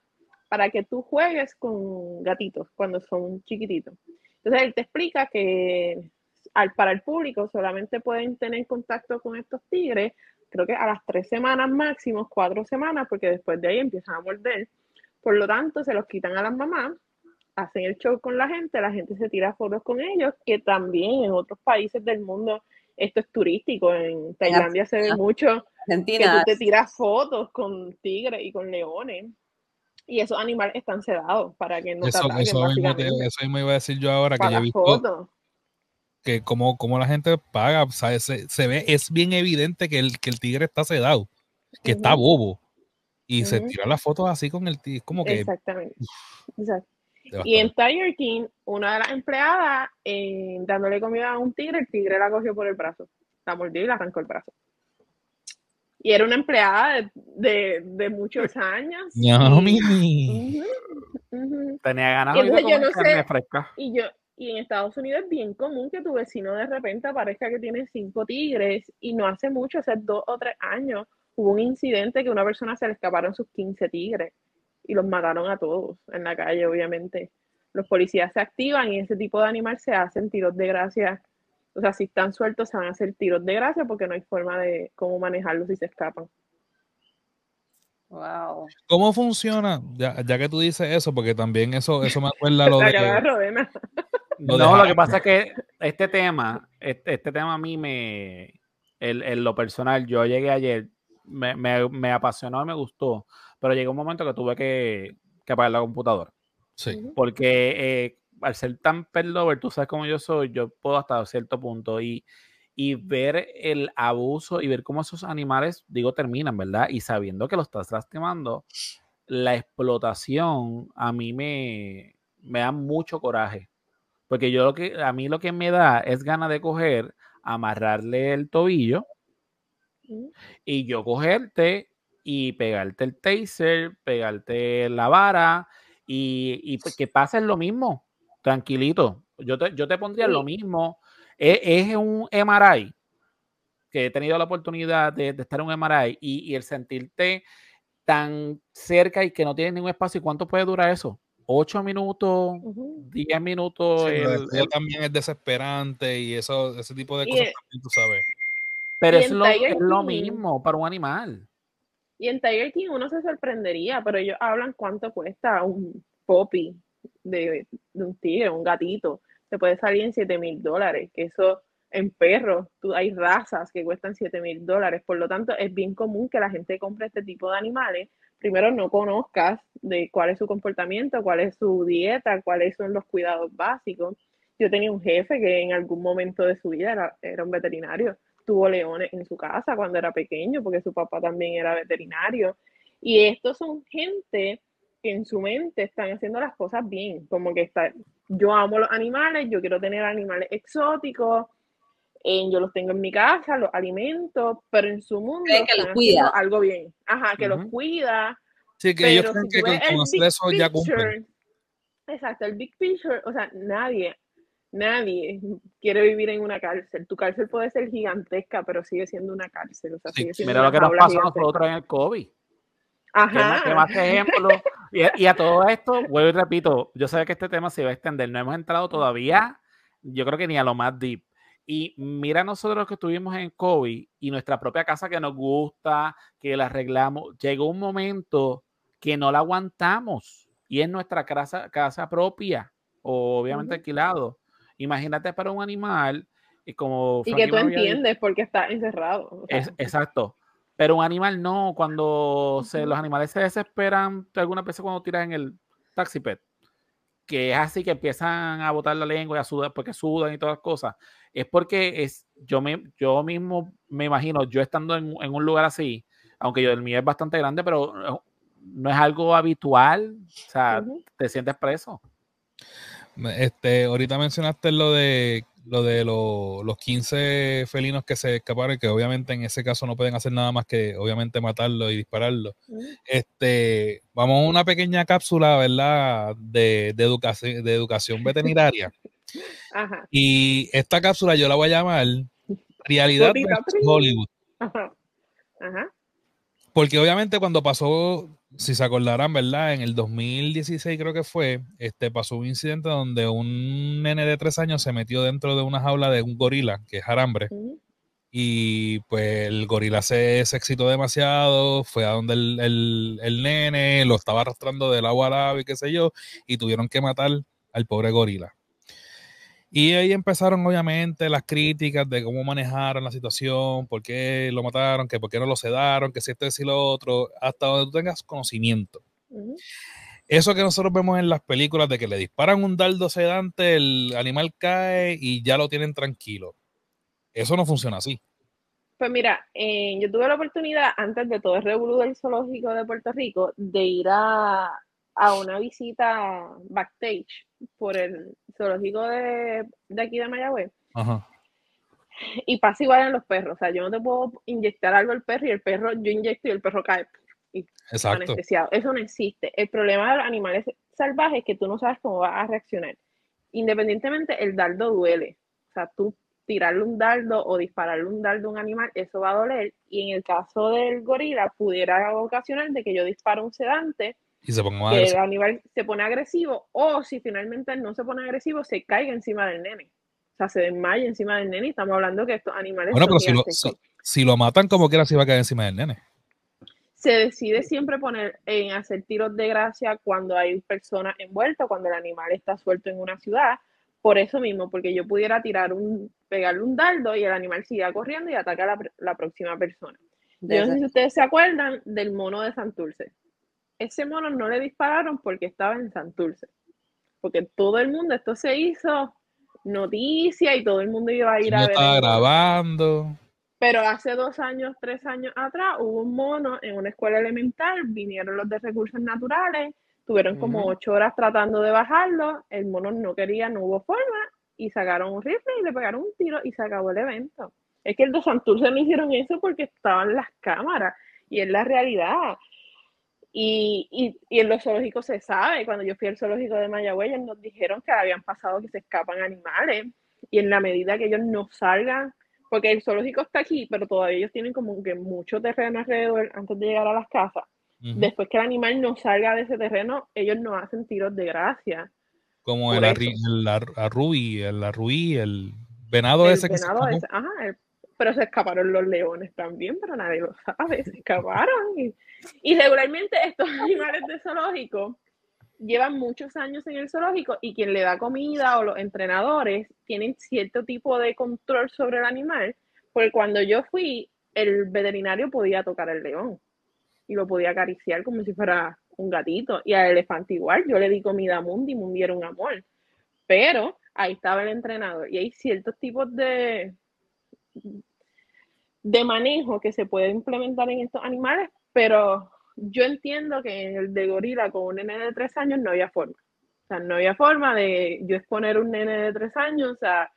para que tú juegues con gatitos cuando son chiquititos. Entonces él te explica que para el público solamente pueden tener contacto con estos tigres creo que a las tres semanas máximo, cuatro semanas, porque después de ahí empiezan a morder. Por lo tanto, se los quitan a las mamás, hacen el show con la gente, la gente se tira fotos con ellos, que también en otros países del mundo esto es turístico. En Tailandia se ve mucho que tú te tiras fotos con tigres y con leones. Y esos animales están sedados para que no eso, te ataquen, eso, mismo, eso mismo iba a decir yo ahora, que yo he visto, que como, como la gente paga, Se, se, ve, es bien evidente que el, que el tigre está sedado, que está bobo. Y se tira las fotos así con el tigre, como que... Exactamente. Y en Tiger King, una de las empleadas, eh, dándole comida a un tigre, el tigre la cogió por el brazo. La mordió y le arrancó el brazo. Y era una empleada de, de, muchos años. No, y, Tenía ganas de comer no carne fresca. Y yo, y en Estados Unidos es bien común que tu vecino de repente aparezca que tiene cinco tigres y no hace mucho, hace dos o tres años, hubo un incidente que una persona se le escaparon sus 15 tigres y los mataron a todos en la calle, obviamente. Los policías se activan y ese tipo de animal se hacen tiros de gracia. O sea, si están sueltos se van a hacer tiros de gracia porque no hay forma de cómo manejarlos si se escapan. Wow. ¿Cómo funciona? Ya, ya, que tú dices eso, porque también eso, eso me acuerda lo de. No, lo que pasa es que este tema, este, este tema a mí me, en, lo personal, yo llegué ayer, me, me, me, apasionó y me gustó, pero llegó un momento que tuve que, que apagar la computadora. Sí. Porque eh, al ser tan pet tú sabes cómo yo soy, yo puedo hasta cierto punto y, y ver el abuso y ver cómo esos animales, digo, terminan, ¿verdad? Y sabiendo que lo estás lastimando, la explotación a mí me, me da mucho coraje. Porque yo lo que, a mí lo que me da es ganas de coger, amarrarle el tobillo y yo cogerte y pegarte el taser, pegarte la vara y, y pues que pase lo mismo, tranquilito. Yo te, yo te pondría lo mismo. Es, es, un MRI que he tenido la oportunidad de, estar en un MRI y, y el sentirte tan cerca y que no tienes ningún espacio. ¿Y cuánto puede durar eso? 8 minutos, 10 minutos. el, también es desesperante y eso, ese tipo de cosas también tú sabes. Pero es lo, es lo, mismo para un animal. Y en Tiger King uno se sorprendería, pero ellos hablan cuánto cuesta un poppy de, de un tigre, un gatito. Se puede salir en 7 mil dólares, que eso en perros, tú, hay razas que cuestan 7 mil dólares. Por lo tanto, es bien común que la gente compre este tipo de animales primero no conozcas de cuál es su comportamiento, cuál es su dieta, cuáles son los cuidados básicos. Yo tenía un jefe que en algún momento de su vida era, un veterinario, tuvo leones en su casa cuando era pequeño, porque su papá también era veterinario. Y estos son gente que en su mente están haciendo las cosas bien, como que está, yo amo los animales, yo quiero tener animales exóticos, eh, yo los tengo en mi casa, los alimento, pero en su mundo que los cuida. algo bien. Ajá, que los cuida. Sí, que ellos creen si que con el conocer big eso ya cumplen. picture, exacto, el big picture, o sea, nadie, nadie quiere vivir en una cárcel. Tu cárcel puede ser gigantesca, pero sigue siendo una cárcel. O sea, Sí. sigue siendo Mira lo que nos pasó a nosotros en el COVID. ¿Qué más, qué Ajá. más ejemplo? Y, a- y a todo esto, vuelvo y repito, yo sé que este tema se va a extender, no hemos entrado todavía, yo creo que ni a lo más deep. Y mira nosotros que estuvimos en COVID y nuestra propia casa que nos gusta, que la arreglamos, llegó un momento que no la aguantamos y es nuestra casa, casa propia, o obviamente alquilado. Imagínate para un animal, y como Y que tú había dicho- entiendes porque está encerrado. o sea, es, exacto. Pero un animal no, cuando se, los animales se desesperan algunas veces cuando tiras en el taxi pet, que es así que empiezan a botar la lengua y a sudar porque sudan y todas las cosas, es porque es, yo, me, yo mismo me imagino, yo estando en, en un lugar así, aunque yo el mío es bastante grande, pero eh, no es algo habitual, o sea, te sientes preso. Este, ahorita mencionaste lo de lo de lo- los 15 felinos que se escaparon, que obviamente en ese caso no pueden hacer nada más que obviamente matarlo y dispararlo. Este, vamos a una pequeña cápsula, ¿verdad? De, de educación, de educación veterinaria. Ajá. Y esta cápsula yo la voy a llamar Realidad fría. Hollywood. Ajá. Ajá. Porque obviamente cuando pasó, si se acordarán, ¿verdad? En el 2016 creo que fue, este, pasó un incidente donde un nene de tres años se metió dentro de una jaula de un gorila, que es arambre, y pues el gorila se, se excitó demasiado, fue a donde el, el- el nene, lo estaba arrastrando del agua al agua y qué sé yo, y tuvieron que matar al pobre gorila. Y ahí empezaron obviamente las críticas de cómo manejaron la situación, por qué lo mataron, que por qué no lo sedaron, que si esto y lo otro, hasta donde tú tengas conocimiento. Eso que nosotros vemos en las películas de que le disparan un dardo sedante, el animal cae y ya lo tienen tranquilo. Eso no funciona así. Pues mira, eh, yo tuve la oportunidad, antes de todo el revolú del zoológico de Puerto Rico, de ir a, a una visita backstage por el zoológico de, de aquí de Mayagüez. Ajá. Y pasa igual en los perros. O sea, yo no te puedo inyectar algo al perro y el perro, yo inyecto y el perro cae Exacto. anestesiado. Eso no existe. El problema de los animales salvajes es que tú no sabes cómo va a reaccionar. Independientemente, el dardo duele. O sea, tú tirarle un dardo o dispararle un dardo a un animal, eso va a doler. Y en el caso del gorila, pudiera ocasionar de que yo disparo un sedante, Y se ponga más que el agresivo. animal se pone agresivo, o si finalmente no se pone agresivo, se caiga encima del nene. O sea, se desmaya encima del nene y estamos hablando que estos animales Bueno, pero si lo, gigantescos si, si lo matan como quiera, si va a caer encima del nene. se decide siempre poner en hacer tiros de gracia cuando hay personas envueltas, cuando el animal está suelto en una ciudad. Por eso mismo, porque yo pudiera tirar un, pegarle un dardo y el animal siga corriendo y ataca a la próxima persona. Yo no sé si ustedes se acuerdan del mono de Santurce. Ese mono no le dispararon porque estaba en Santurce. Porque todo el mundo, esto se hizo noticia y todo el mundo iba a ir a ver. estaba grabando. Pero hace dos años, tres años atrás, hubo un mono en una escuela elemental, vinieron los de recursos naturales, tuvieron como ocho horas tratando de bajarlo, el mono no quería, no hubo forma, y sacaron un rifle y le pegaron un tiro y se acabó el evento. Es que el de Santurce no hicieron eso porque estaban las cámaras, y es la realidad. Y, y, y en los zoológicos se sabe, cuando yo fui al zoológico de Mayagüez, ellos nos dijeron que habían pasado que se escapan animales, y en la medida que ellos no salgan porque el zoológico está aquí, pero todavía ellos tienen como que mucho terreno alrededor antes de llegar a las casas. Después que el animal no salga de ese terreno, ellos no hacen tiros de gracia. Como el, arri- el ar- arrubi, el arruí, el venado El ese que se venado escapó. ese- ajá, el- pero se escaparon los leones también, pero nadie lo sabe, se escaparon. Y, y regularmente estos animales de zoológico llevan muchos años en el zoológico y quien le da comida o los entrenadores tienen cierto tipo de control sobre el animal, porque cuando yo fui, el veterinario podía tocar el león y lo podía acariciar como si fuera un gatito. Y al elefante igual, yo le di comida a Mundi, Mundi era un amor. Pero ahí estaba el entrenador y hay ciertos tipos de, de manejo que se puede implementar en estos animales, pero yo entiendo que en el de gorila con un nene de tres años no había forma. O sea, no había forma de yo exponer un nene de tres años, o sea,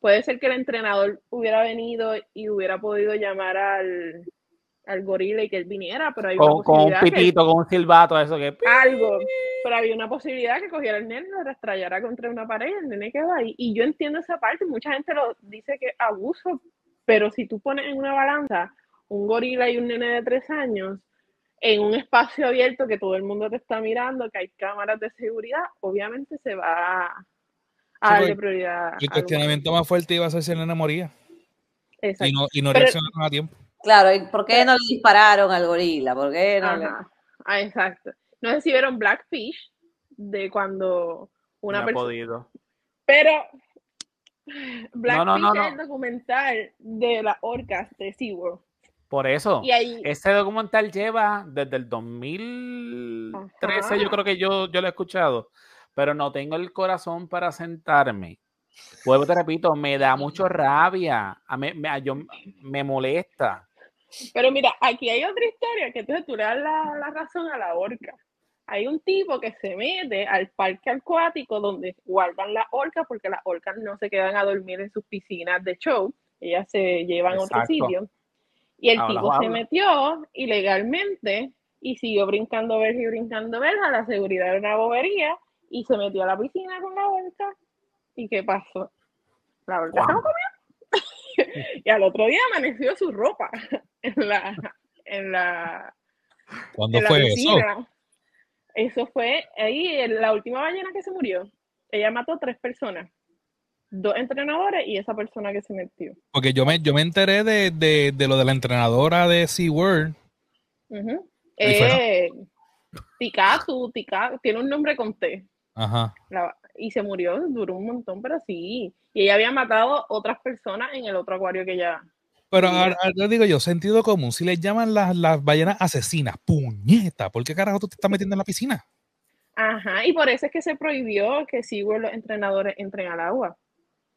puede ser que el entrenador hubiera venido y hubiera podido llamar al, al gorila y que él viniera, pero hay una Con, con un posibilidad que- pitito, con un silbato, eso que. algo, pero había una posibilidad que cogiera el nene, lo restrayara contra una pared y el nene quedó ahí. Y yo entiendo esa parte, mucha gente lo dice que es abuso, pero si tú pones en una balanza un gorila y un nene de tres años en un espacio abierto que todo el mundo te está mirando, que hay cámaras de seguridad, obviamente se va a darle porque prioridad. El cuestionamiento más fuerte iba a ser si el nene moría Exacto. y no, y no Pero- reaccionaron a tiempo. Claro, ¿y por qué no le dispararon al gorila? ¿Por qué no le-. Ah, exacto. No sé si vieron Blackfish de cuando una no he persona podido. Pero Blackfish no, no, es el documental de las orcas de SeaWorld. Por eso. Y ahí, Ese documental lleva desde el 2013, Ajá. yo creo que yo, yo lo he escuchado, pero no tengo el corazón para sentarme. Vuelvo, te repito, me da mucho rabia, a mí- me, a- yo- me molesta. pero mira, aquí hay otra historia que entonces tú le das la, la razón a la orca. Hay un tipo que se mete al parque acuático donde guardan las orcas porque las orcas no se quedan a dormir en sus piscinas de show, ellas se llevan a otro sitio. Y el tipo se metió ilegalmente y siguió brincando verja y brincando verja. La seguridad era una bobería y se metió a la piscina con la orca. ¿Y qué pasó? La orca se lo comió. y al otro día amaneció su ropa en la, en la, ¿Cuándo en la fue piscina. Eso fue ahí, la última ballena que se murió. Ella mató a tres personas. Dos entrenadores y esa persona que se metió. Porque yo me, yo me enteré de, de, de lo de la entrenadora de SeaWorld. Ujú. ¿Y fue eso? Eh, Tikazu, Tika- tiene un nombre con T. Ajá. La- y se murió, duró un montón, pero sí. Y ella había matado otras personas en el otro acuario que ella. Pero ahora, ahora digo yo, sentido común, si le llaman las, las ballenas asesinas, puñeta, ¿por qué carajo tú te estás metiendo en la piscina? Ajá, y por eso es que se prohibió que SeaWorld los entrenadores entren al agua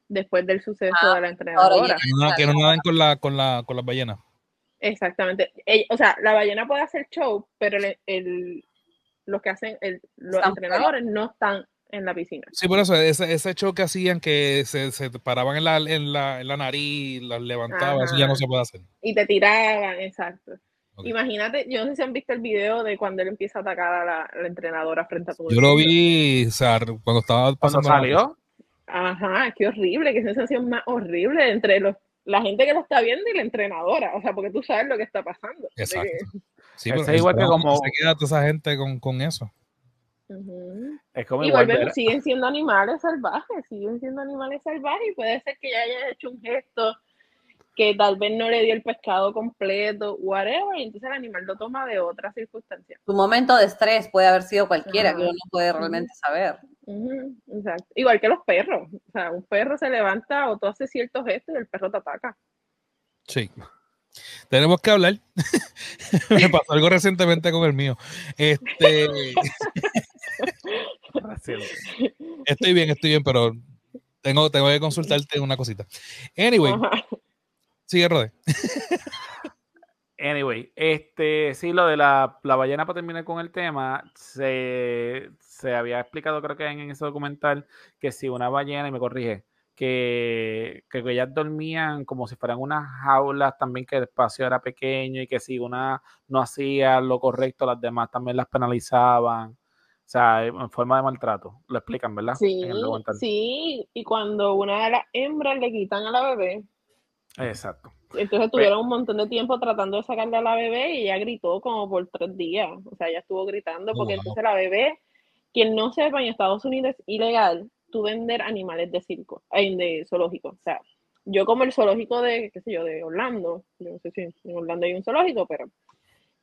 después del suceso Ah, de la entrenadora. Que no, que no naden con, la, con, la, con las ballenas. Exactamente. O sea, la ballena puede hacer show, pero el, el- los que hacen, el- los Están fuera. entrenadores no están en la piscina. Sí, por eso, ese, ese show que hacían que se, se paraban en la, en, la, en la nariz, las levantaban, eso ya no se puede hacer. Y te tiraban, exacto. Imagínate, yo no sé si han visto el video de cuando él empieza a atacar a la, entrenadora frente a todo el Yo lo vi, o sea, cuando estaba Cuando pasando. la- salió, Ajá, qué horrible, qué sensación más horrible entre los, la gente que lo está viendo y la entrenadora. O sea, porque tú sabes lo que está pasando. Que- Exacto. Sí, es igual que ¿cómo como- se queda toda esa gente con, con eso? Es como Y volvemos, siguen siendo animales salvajes, siguen siendo animales salvajes y puede ser que ya haya hecho un gesto que tal vez no le dio el pescado completo, whatever, y entonces el animal lo toma de otra circunstancia. Tu momento de estrés puede haber sido cualquiera, que uno no puede realmente saber. Exacto. Igual que los perros. O sea, un perro se levanta o tú haces ciertos gestos y el perro te ataca. Sí. Tenemos que hablar. Me pasó algo recientemente con el mío. Este, estoy bien, estoy bien, pero tengo, tengo que consultarte una cosita. Anyway, Ajá. sigue, Rode. Anyway, este, sí, lo de la, la ballena para terminar con el tema, se, se había explicado creo que en, ese documental que si una ballena, y me corrige, que, que ellas dormían como si fueran unas jaulas, también que el espacio era pequeño y que si una no hacía lo correcto, las demás también las penalizaban. O sea, en forma de maltrato. Lo explican, ¿verdad? Sí, En el sí. Y cuando una de las hembras le quitan a la bebé, Exacto. entonces tuvieron un montón de tiempo tratando de sacarle a la bebé y ella gritó como por tres días. O sea, ella estuvo gritando porque wow. entonces la bebé, quien no sepa, en Estados Unidos es ilegal tú vender animales de circo, eh, de zoológico. O sea, yo como el zoológico de, qué sé yo, de Orlando, yo no sé si en Orlando hay un zoológico, pero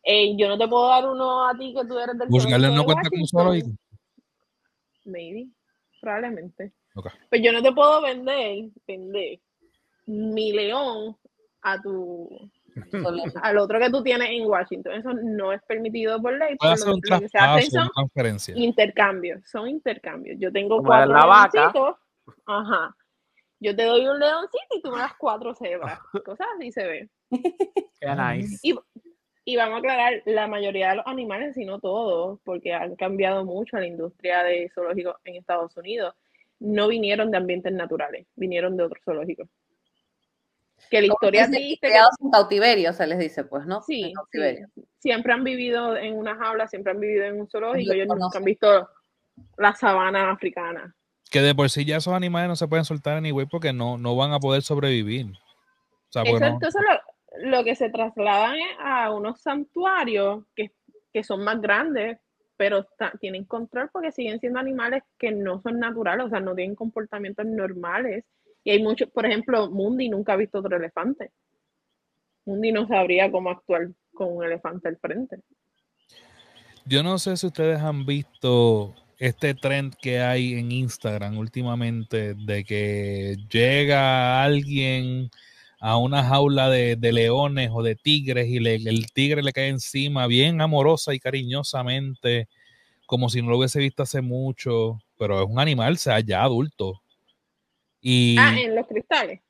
eh, yo no te puedo dar uno a ti que tú eres del de no cuenta como zoológico. Maybe, probablemente. Ok. Pues yo no te puedo vender, vender mi león a tu, al otro que tú tienes en Washington. Eso no es permitido por ley. Puede por hacer un que se hacen son intercambios, son intercambios. Yo tengo Como cuatro la vaca. leoncitos, ajá. Yo te doy un leoncito y tú me das cuatro cebras. Cosas así se ve. Qué nice. Y, y vamos a aclarar, la mayoría de los animales, si no todos, porque han cambiado mucho la industria de zoológicos en Estados Unidos, no vinieron de ambientes naturales, vinieron de otros zoológicos. Que la historia que Criados en cautiverio, se les dice, pues, ¿no? sí, En siempre han vivido en una jaula, siempre han vivido en un zoológico, Lo ellos nunca han visto la sabana africana. Que de por sí ya esos animales no se pueden soltar anyway porque no, no van a poder sobrevivir. O sea, porque Eso, no- entonces lo, lo que se trasladan es a unos santuarios que, que son más grandes, pero tienen control porque siguen siendo animales que no son naturales, o sea, no tienen comportamientos normales. Y hay muchos, por ejemplo, Mundi nunca ha visto otro elefante. Mundi no sabría cómo actuar con un elefante al frente. Yo no sé si ustedes han visto este trend que hay en Instagram últimamente de que llega alguien a una jaula de, de leones o de tigres y le- el tigre le cae encima bien amorosa y cariñosamente, como si no lo hubiese visto hace mucho, pero es un animal, o sea, ya adulto. Y Ah, en los cristales.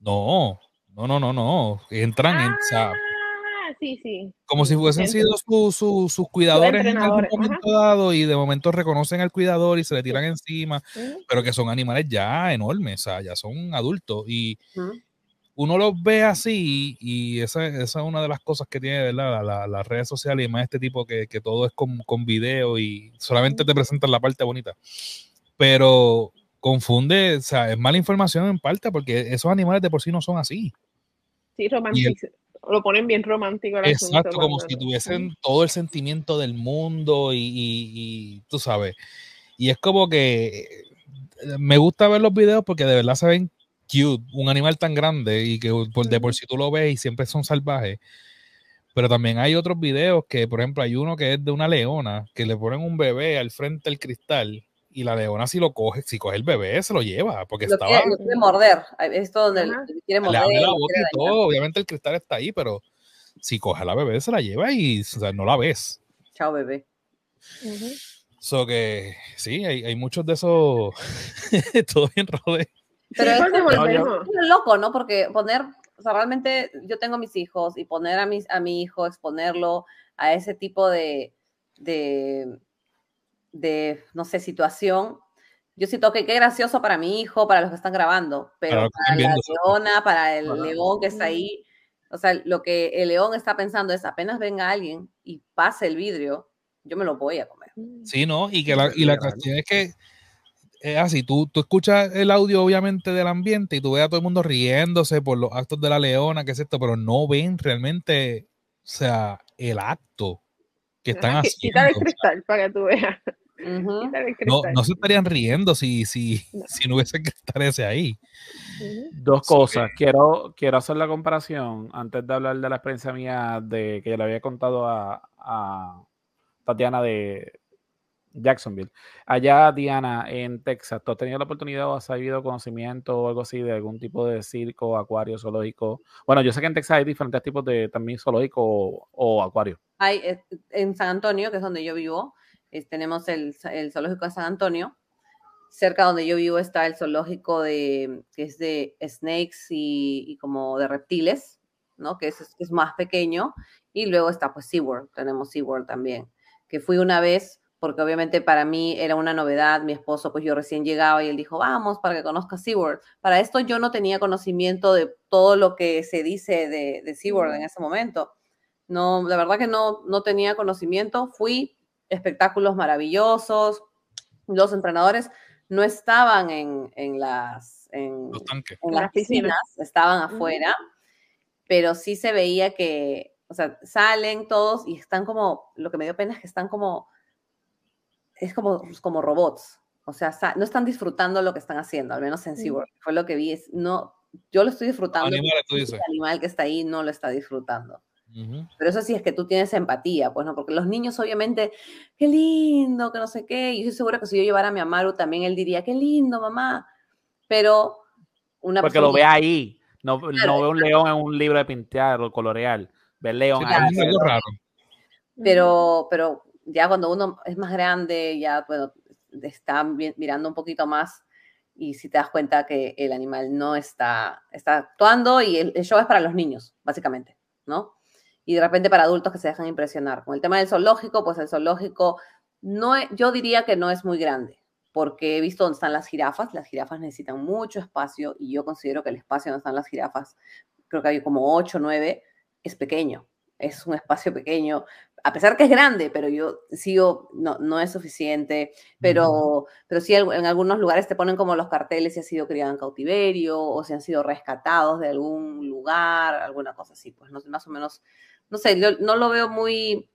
no, no, no, no, no, entran en, o sea, Ah, sí, sí. como si hubiesen Entiendo. sido su- su- sus cuidadores en algún ajá. momento dado y de momento reconocen al cuidador y se le tiran encima, pero que son animales ya enormes, o sea, ya son adultos y. uno los ve así y esa, esa es una de las cosas que tiene ¿verdad? La- la- las redes sociales y más este tipo que, que todo es con, con video y solamente te presentan la parte bonita, pero confunde, o sea, es mala información en parte porque esos animales de por sí no son así. Sí, romántico. Lo ponen bien romántico el asunto Exacto, como cuando- si tuviesen todo el sentimiento del mundo y, y- y tú sabes. Y es como que eh, me gusta ver los videos porque de verdad se ven cute, un animal tan grande y que por, de por sí tú lo ves y siempre son salvajes. Pero también hay otros videos que, por ejemplo, hay uno que es de una leona que le ponen un bebé al frente del cristal y la leona si lo coge, si coge el bebé se lo lleva porque Lo estaba quiere, lo quiere morder. Esto donde Ajá. le quiere le morder. abre la boca y todo, obviamente el cristal está ahí, pero si coge a la bebé se la lleva y o sea, no la ves. Chao, bebé. Ujú. So que sí, hay, hay muchos de esos, todo bien rode. Pero Sí, es loco, ¿no? Porque poner, o sea, realmente yo tengo mis hijos y poner a, mis, a mi hijo, exponerlo a ese tipo de, de, de, no sé, situación. Yo siento que qué gracioso para mi hijo, para los que están grabando, pero para, están la leona, para el león que está ahí, o sea, lo que el león está pensando es apenas venga alguien y pase el vidrio, yo me lo voy a comer. Sí, ¿no? Y, que la, y la cuestión es que es así, tú, tú escuchas el audio obviamente del ambiente y tú ves a todo el mundo riéndose por los actos de la leona, que es esto, pero no ven realmente, o sea, el acto que están Ajá, qui- Quítale el haciendo. cristal para que tú veas. No, no se estarían riendo si, si, No. si no hubiese cristal ese ahí. Dos So cosas. Quiero, quiero hacer la comparación antes de hablar de la experiencia mía de que le había contado a, a Tatiana de Jacksonville. Allá, Diana, en Texas, ¿tú has tenido la oportunidad o has sabido conocimiento o algo así de algún tipo de circo, acuario, zoológico? Bueno, yo sé que en Texas hay diferentes tipos de también zoológico o, o acuario. Hay, eh, en San Antonio, que es donde yo vivo, es- tenemos el, el zoológico de San Antonio. Cerca donde yo vivo está el zoológico de, que es de snakes y, y como de reptiles, ¿no? Que es, es más pequeño. Y luego está pues SeaWorld, tenemos SeaWorld también, que fui una vez porque obviamente para mí era una novedad, mi esposo pues yo recién llegaba y él dijo, vamos para que conozcas SeaWorld. Para esto yo no tenía conocimiento de todo lo que se dice de, de SeaWorld en ese momento. No, la verdad que no, no tenía conocimiento. Fui, espectáculos maravillosos. Los entrenadores no estaban en, en las, en, en las piscinas. estaban afuera, pero sí se veía que, o sea, salen todos y están como, lo que me dio pena es que están como, es como, como robots. O sea, no están disfrutando lo que están haciendo, al menos en. SeaWorld. Fue lo que vi. Es, no, yo lo estoy disfrutando. Dices. El animal que está ahí no lo está disfrutando. Ujú. Pero eso sí es que tú tienes empatía, pues no, porque los niños obviamente, qué lindo, que no sé qué, y yo estoy segura que si yo llevara a mi Amaru también él diría, qué lindo, mamá, pero una Porque lo persona- ve ahí. No, Claro, no ve un león en un libro de pintar o colorear. Ve el león Sí, ahí. pero, pero ya cuando uno es más grande, ya bueno, está mirando un poquito más y si te das cuenta que el animal no está, está actuando y el, show es para los niños, básicamente, ¿no? Y de repente para adultos que se dejan impresionar. Con el tema del zoológico, pues el zoológico no, yo diría que no es muy grande. porque he visto dónde están las jirafas. Las jirafas necesitan mucho espacio y yo considero que el espacio donde están las jirafas, creo que hay como 8 o 9, es pequeño. Es un espacio pequeño, a pesar que es grande, pero yo sigo, no, no es suficiente, pero, pero sí en algunos lugares te ponen como los carteles si ha sido criado en cautiverio o si han sido rescatados de algún lugar, alguna cosa así, pues no sé, más o menos, no sé, yo no lo veo muy,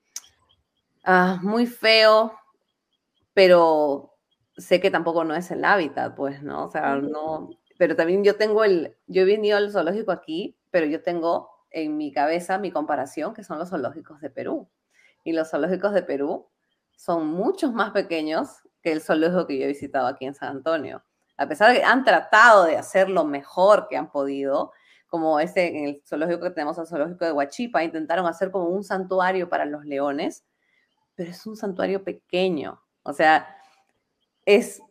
ah, muy feo, pero sé que tampoco no es el hábitat, pues, ¿no? O sea, no, pero también yo tengo el, yo he venido al zoológico aquí, pero yo tengo en mi cabeza mi comparación, que son los zoológicos de Perú. Y los zoológicos de Perú son muchos más pequeños que el zoológico que yo he visitado aquí en San Antonio. A pesar de que han tratado de hacer lo mejor que han podido, como este, en el zoológico que tenemos, el zoológico de Huachipa, intentaron hacer como un santuario para los leones, pero es un santuario pequeño. O sea, es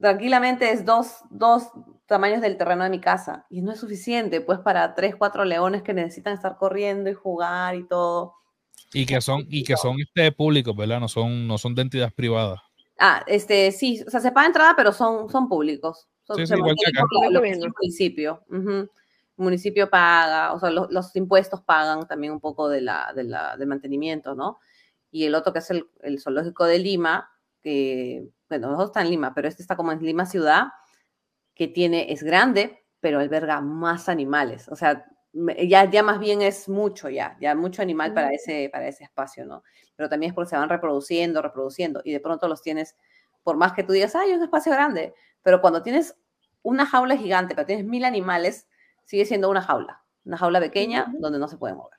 tranquilamente es dos, dos tamaños del terreno de mi casa y no es suficiente pues para tres, cuatro leones que necesitan estar corriendo y jugar y todo. Y que son, y que son este públicos, ¿verdad? No son, no son de entidades privadas. Ah, este, sí, o sea, se paga entrada, pero son, son públicos. sí, sí, igual que acá. el municipio. El municipio paga, o sea, los, impuestos pagan también un poco de la, de la, del mantenimiento, ¿no? Y el otro que es el, el zoológico de Lima, que bueno, los dos están en Lima, pero este está como en Lima ciudad, que tiene, es grande, pero alberga más animales. O sea, ya, ya más bien es mucho ya, ya mucho animal para ese, para ese espacio, ¿no? Pero también es porque se van reproduciendo, reproduciendo, y de pronto los tienes, por más que tú digas, ay, un espacio grande, pero cuando tienes una jaula gigante, pero tienes mil animales, sigue siendo una jaula, una jaula pequeña donde no se puede mover.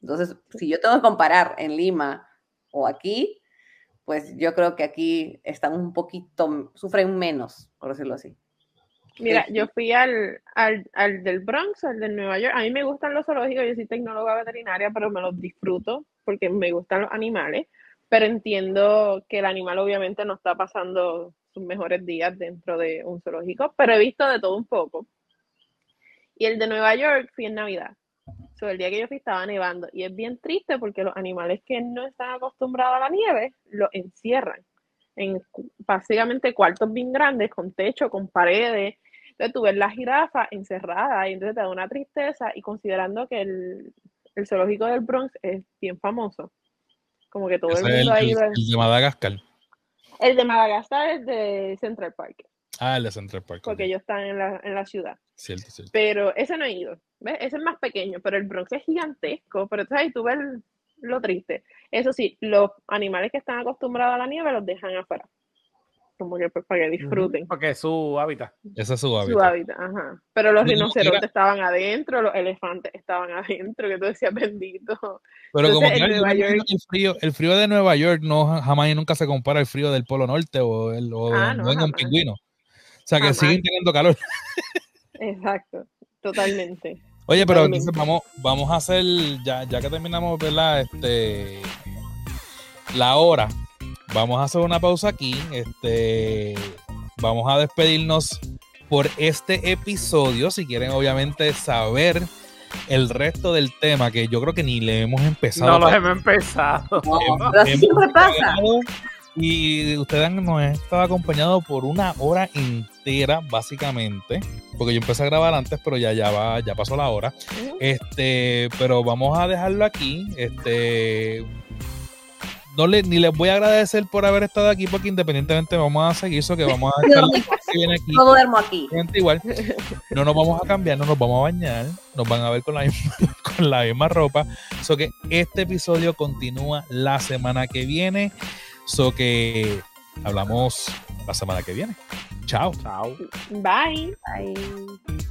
Entonces, si yo tengo que comparar en Lima o aquí, pues yo creo que aquí están un poquito, sufren menos, por decirlo así. Mira, yo fui al, al, al, del Bronx, al del Nueva York. A mí me gustan los zoológicos, yo soy tecnóloga veterinaria, pero me los disfruto porque me gustan los animales. Pero entiendo que el animal obviamente no está pasando sus mejores días dentro de un zoológico, pero he visto de todo un poco. Y el de Nueva York fui en Navidad el día que yo fui estaba nevando y es bien triste porque los animales que no están acostumbrados a la nieve lo encierran en básicamente cuartos bien grandes con techo, con paredes. Entonces tú ves la jirafa encerrada y entonces te da una tristeza y considerando que el, el zoológico del Bronx es bien famoso. Como que todo el mundo ahí... El, el de Madagascar. El de Madagascar es de Central Park. Ah, el de Central Park. Porque ellos están en la, en la ciudad. Cierto, cierto. Pero ese no he ido. ¿Ves? Ese es más pequeño, pero el Bronx es gigantesco. Pero entonces ahí tú ves lo triste. Eso sí, los animales que están acostumbrados a la nieve los dejan afuera. Como que pues, para que disfruten. Porque es su hábitat. Ese es su hábitat. Su hábitat, ajá. Pero los rinocerontes estaban adentro, los elefantes estaban adentro, que tú decías bendito. Pero como el, frío, el frío de Nueva York no jamás y nunca se compara al frío del Polo Norte o, el, o ah, no, un pingüino. O sea, que siguen teniendo calor. Exacto, totalmente. Oye, pero entonces vamos, vamos a hacer, ya, ya que terminamos, ¿verdad? Este, la hora, vamos a hacer una pausa aquí. Este, vamos a despedirnos por este episodio. Si quieren, obviamente, saber el resto del tema, que yo creo que ni le hemos empezado. No lo hemos empezado. siempre pasa. Y ustedes nos han estado acompañados por una hora entera, básicamente. Porque yo empecé a grabar antes, pero ya, ya va, ya pasó la hora. Este, pero vamos a dejarlo aquí. Este. No le, ni les voy a agradecer por haber estado aquí, porque independientemente vamos a seguir eso que vamos a estar aquí. No duermo aquí. Igual. No nos vamos a cambiar, no nos vamos a bañar. Nos van a ver con la misma, con la misma ropa. Eso que este episodio continúa la semana que viene. So que hablamos la semana que viene. Chao. Chao. Bye. Bye.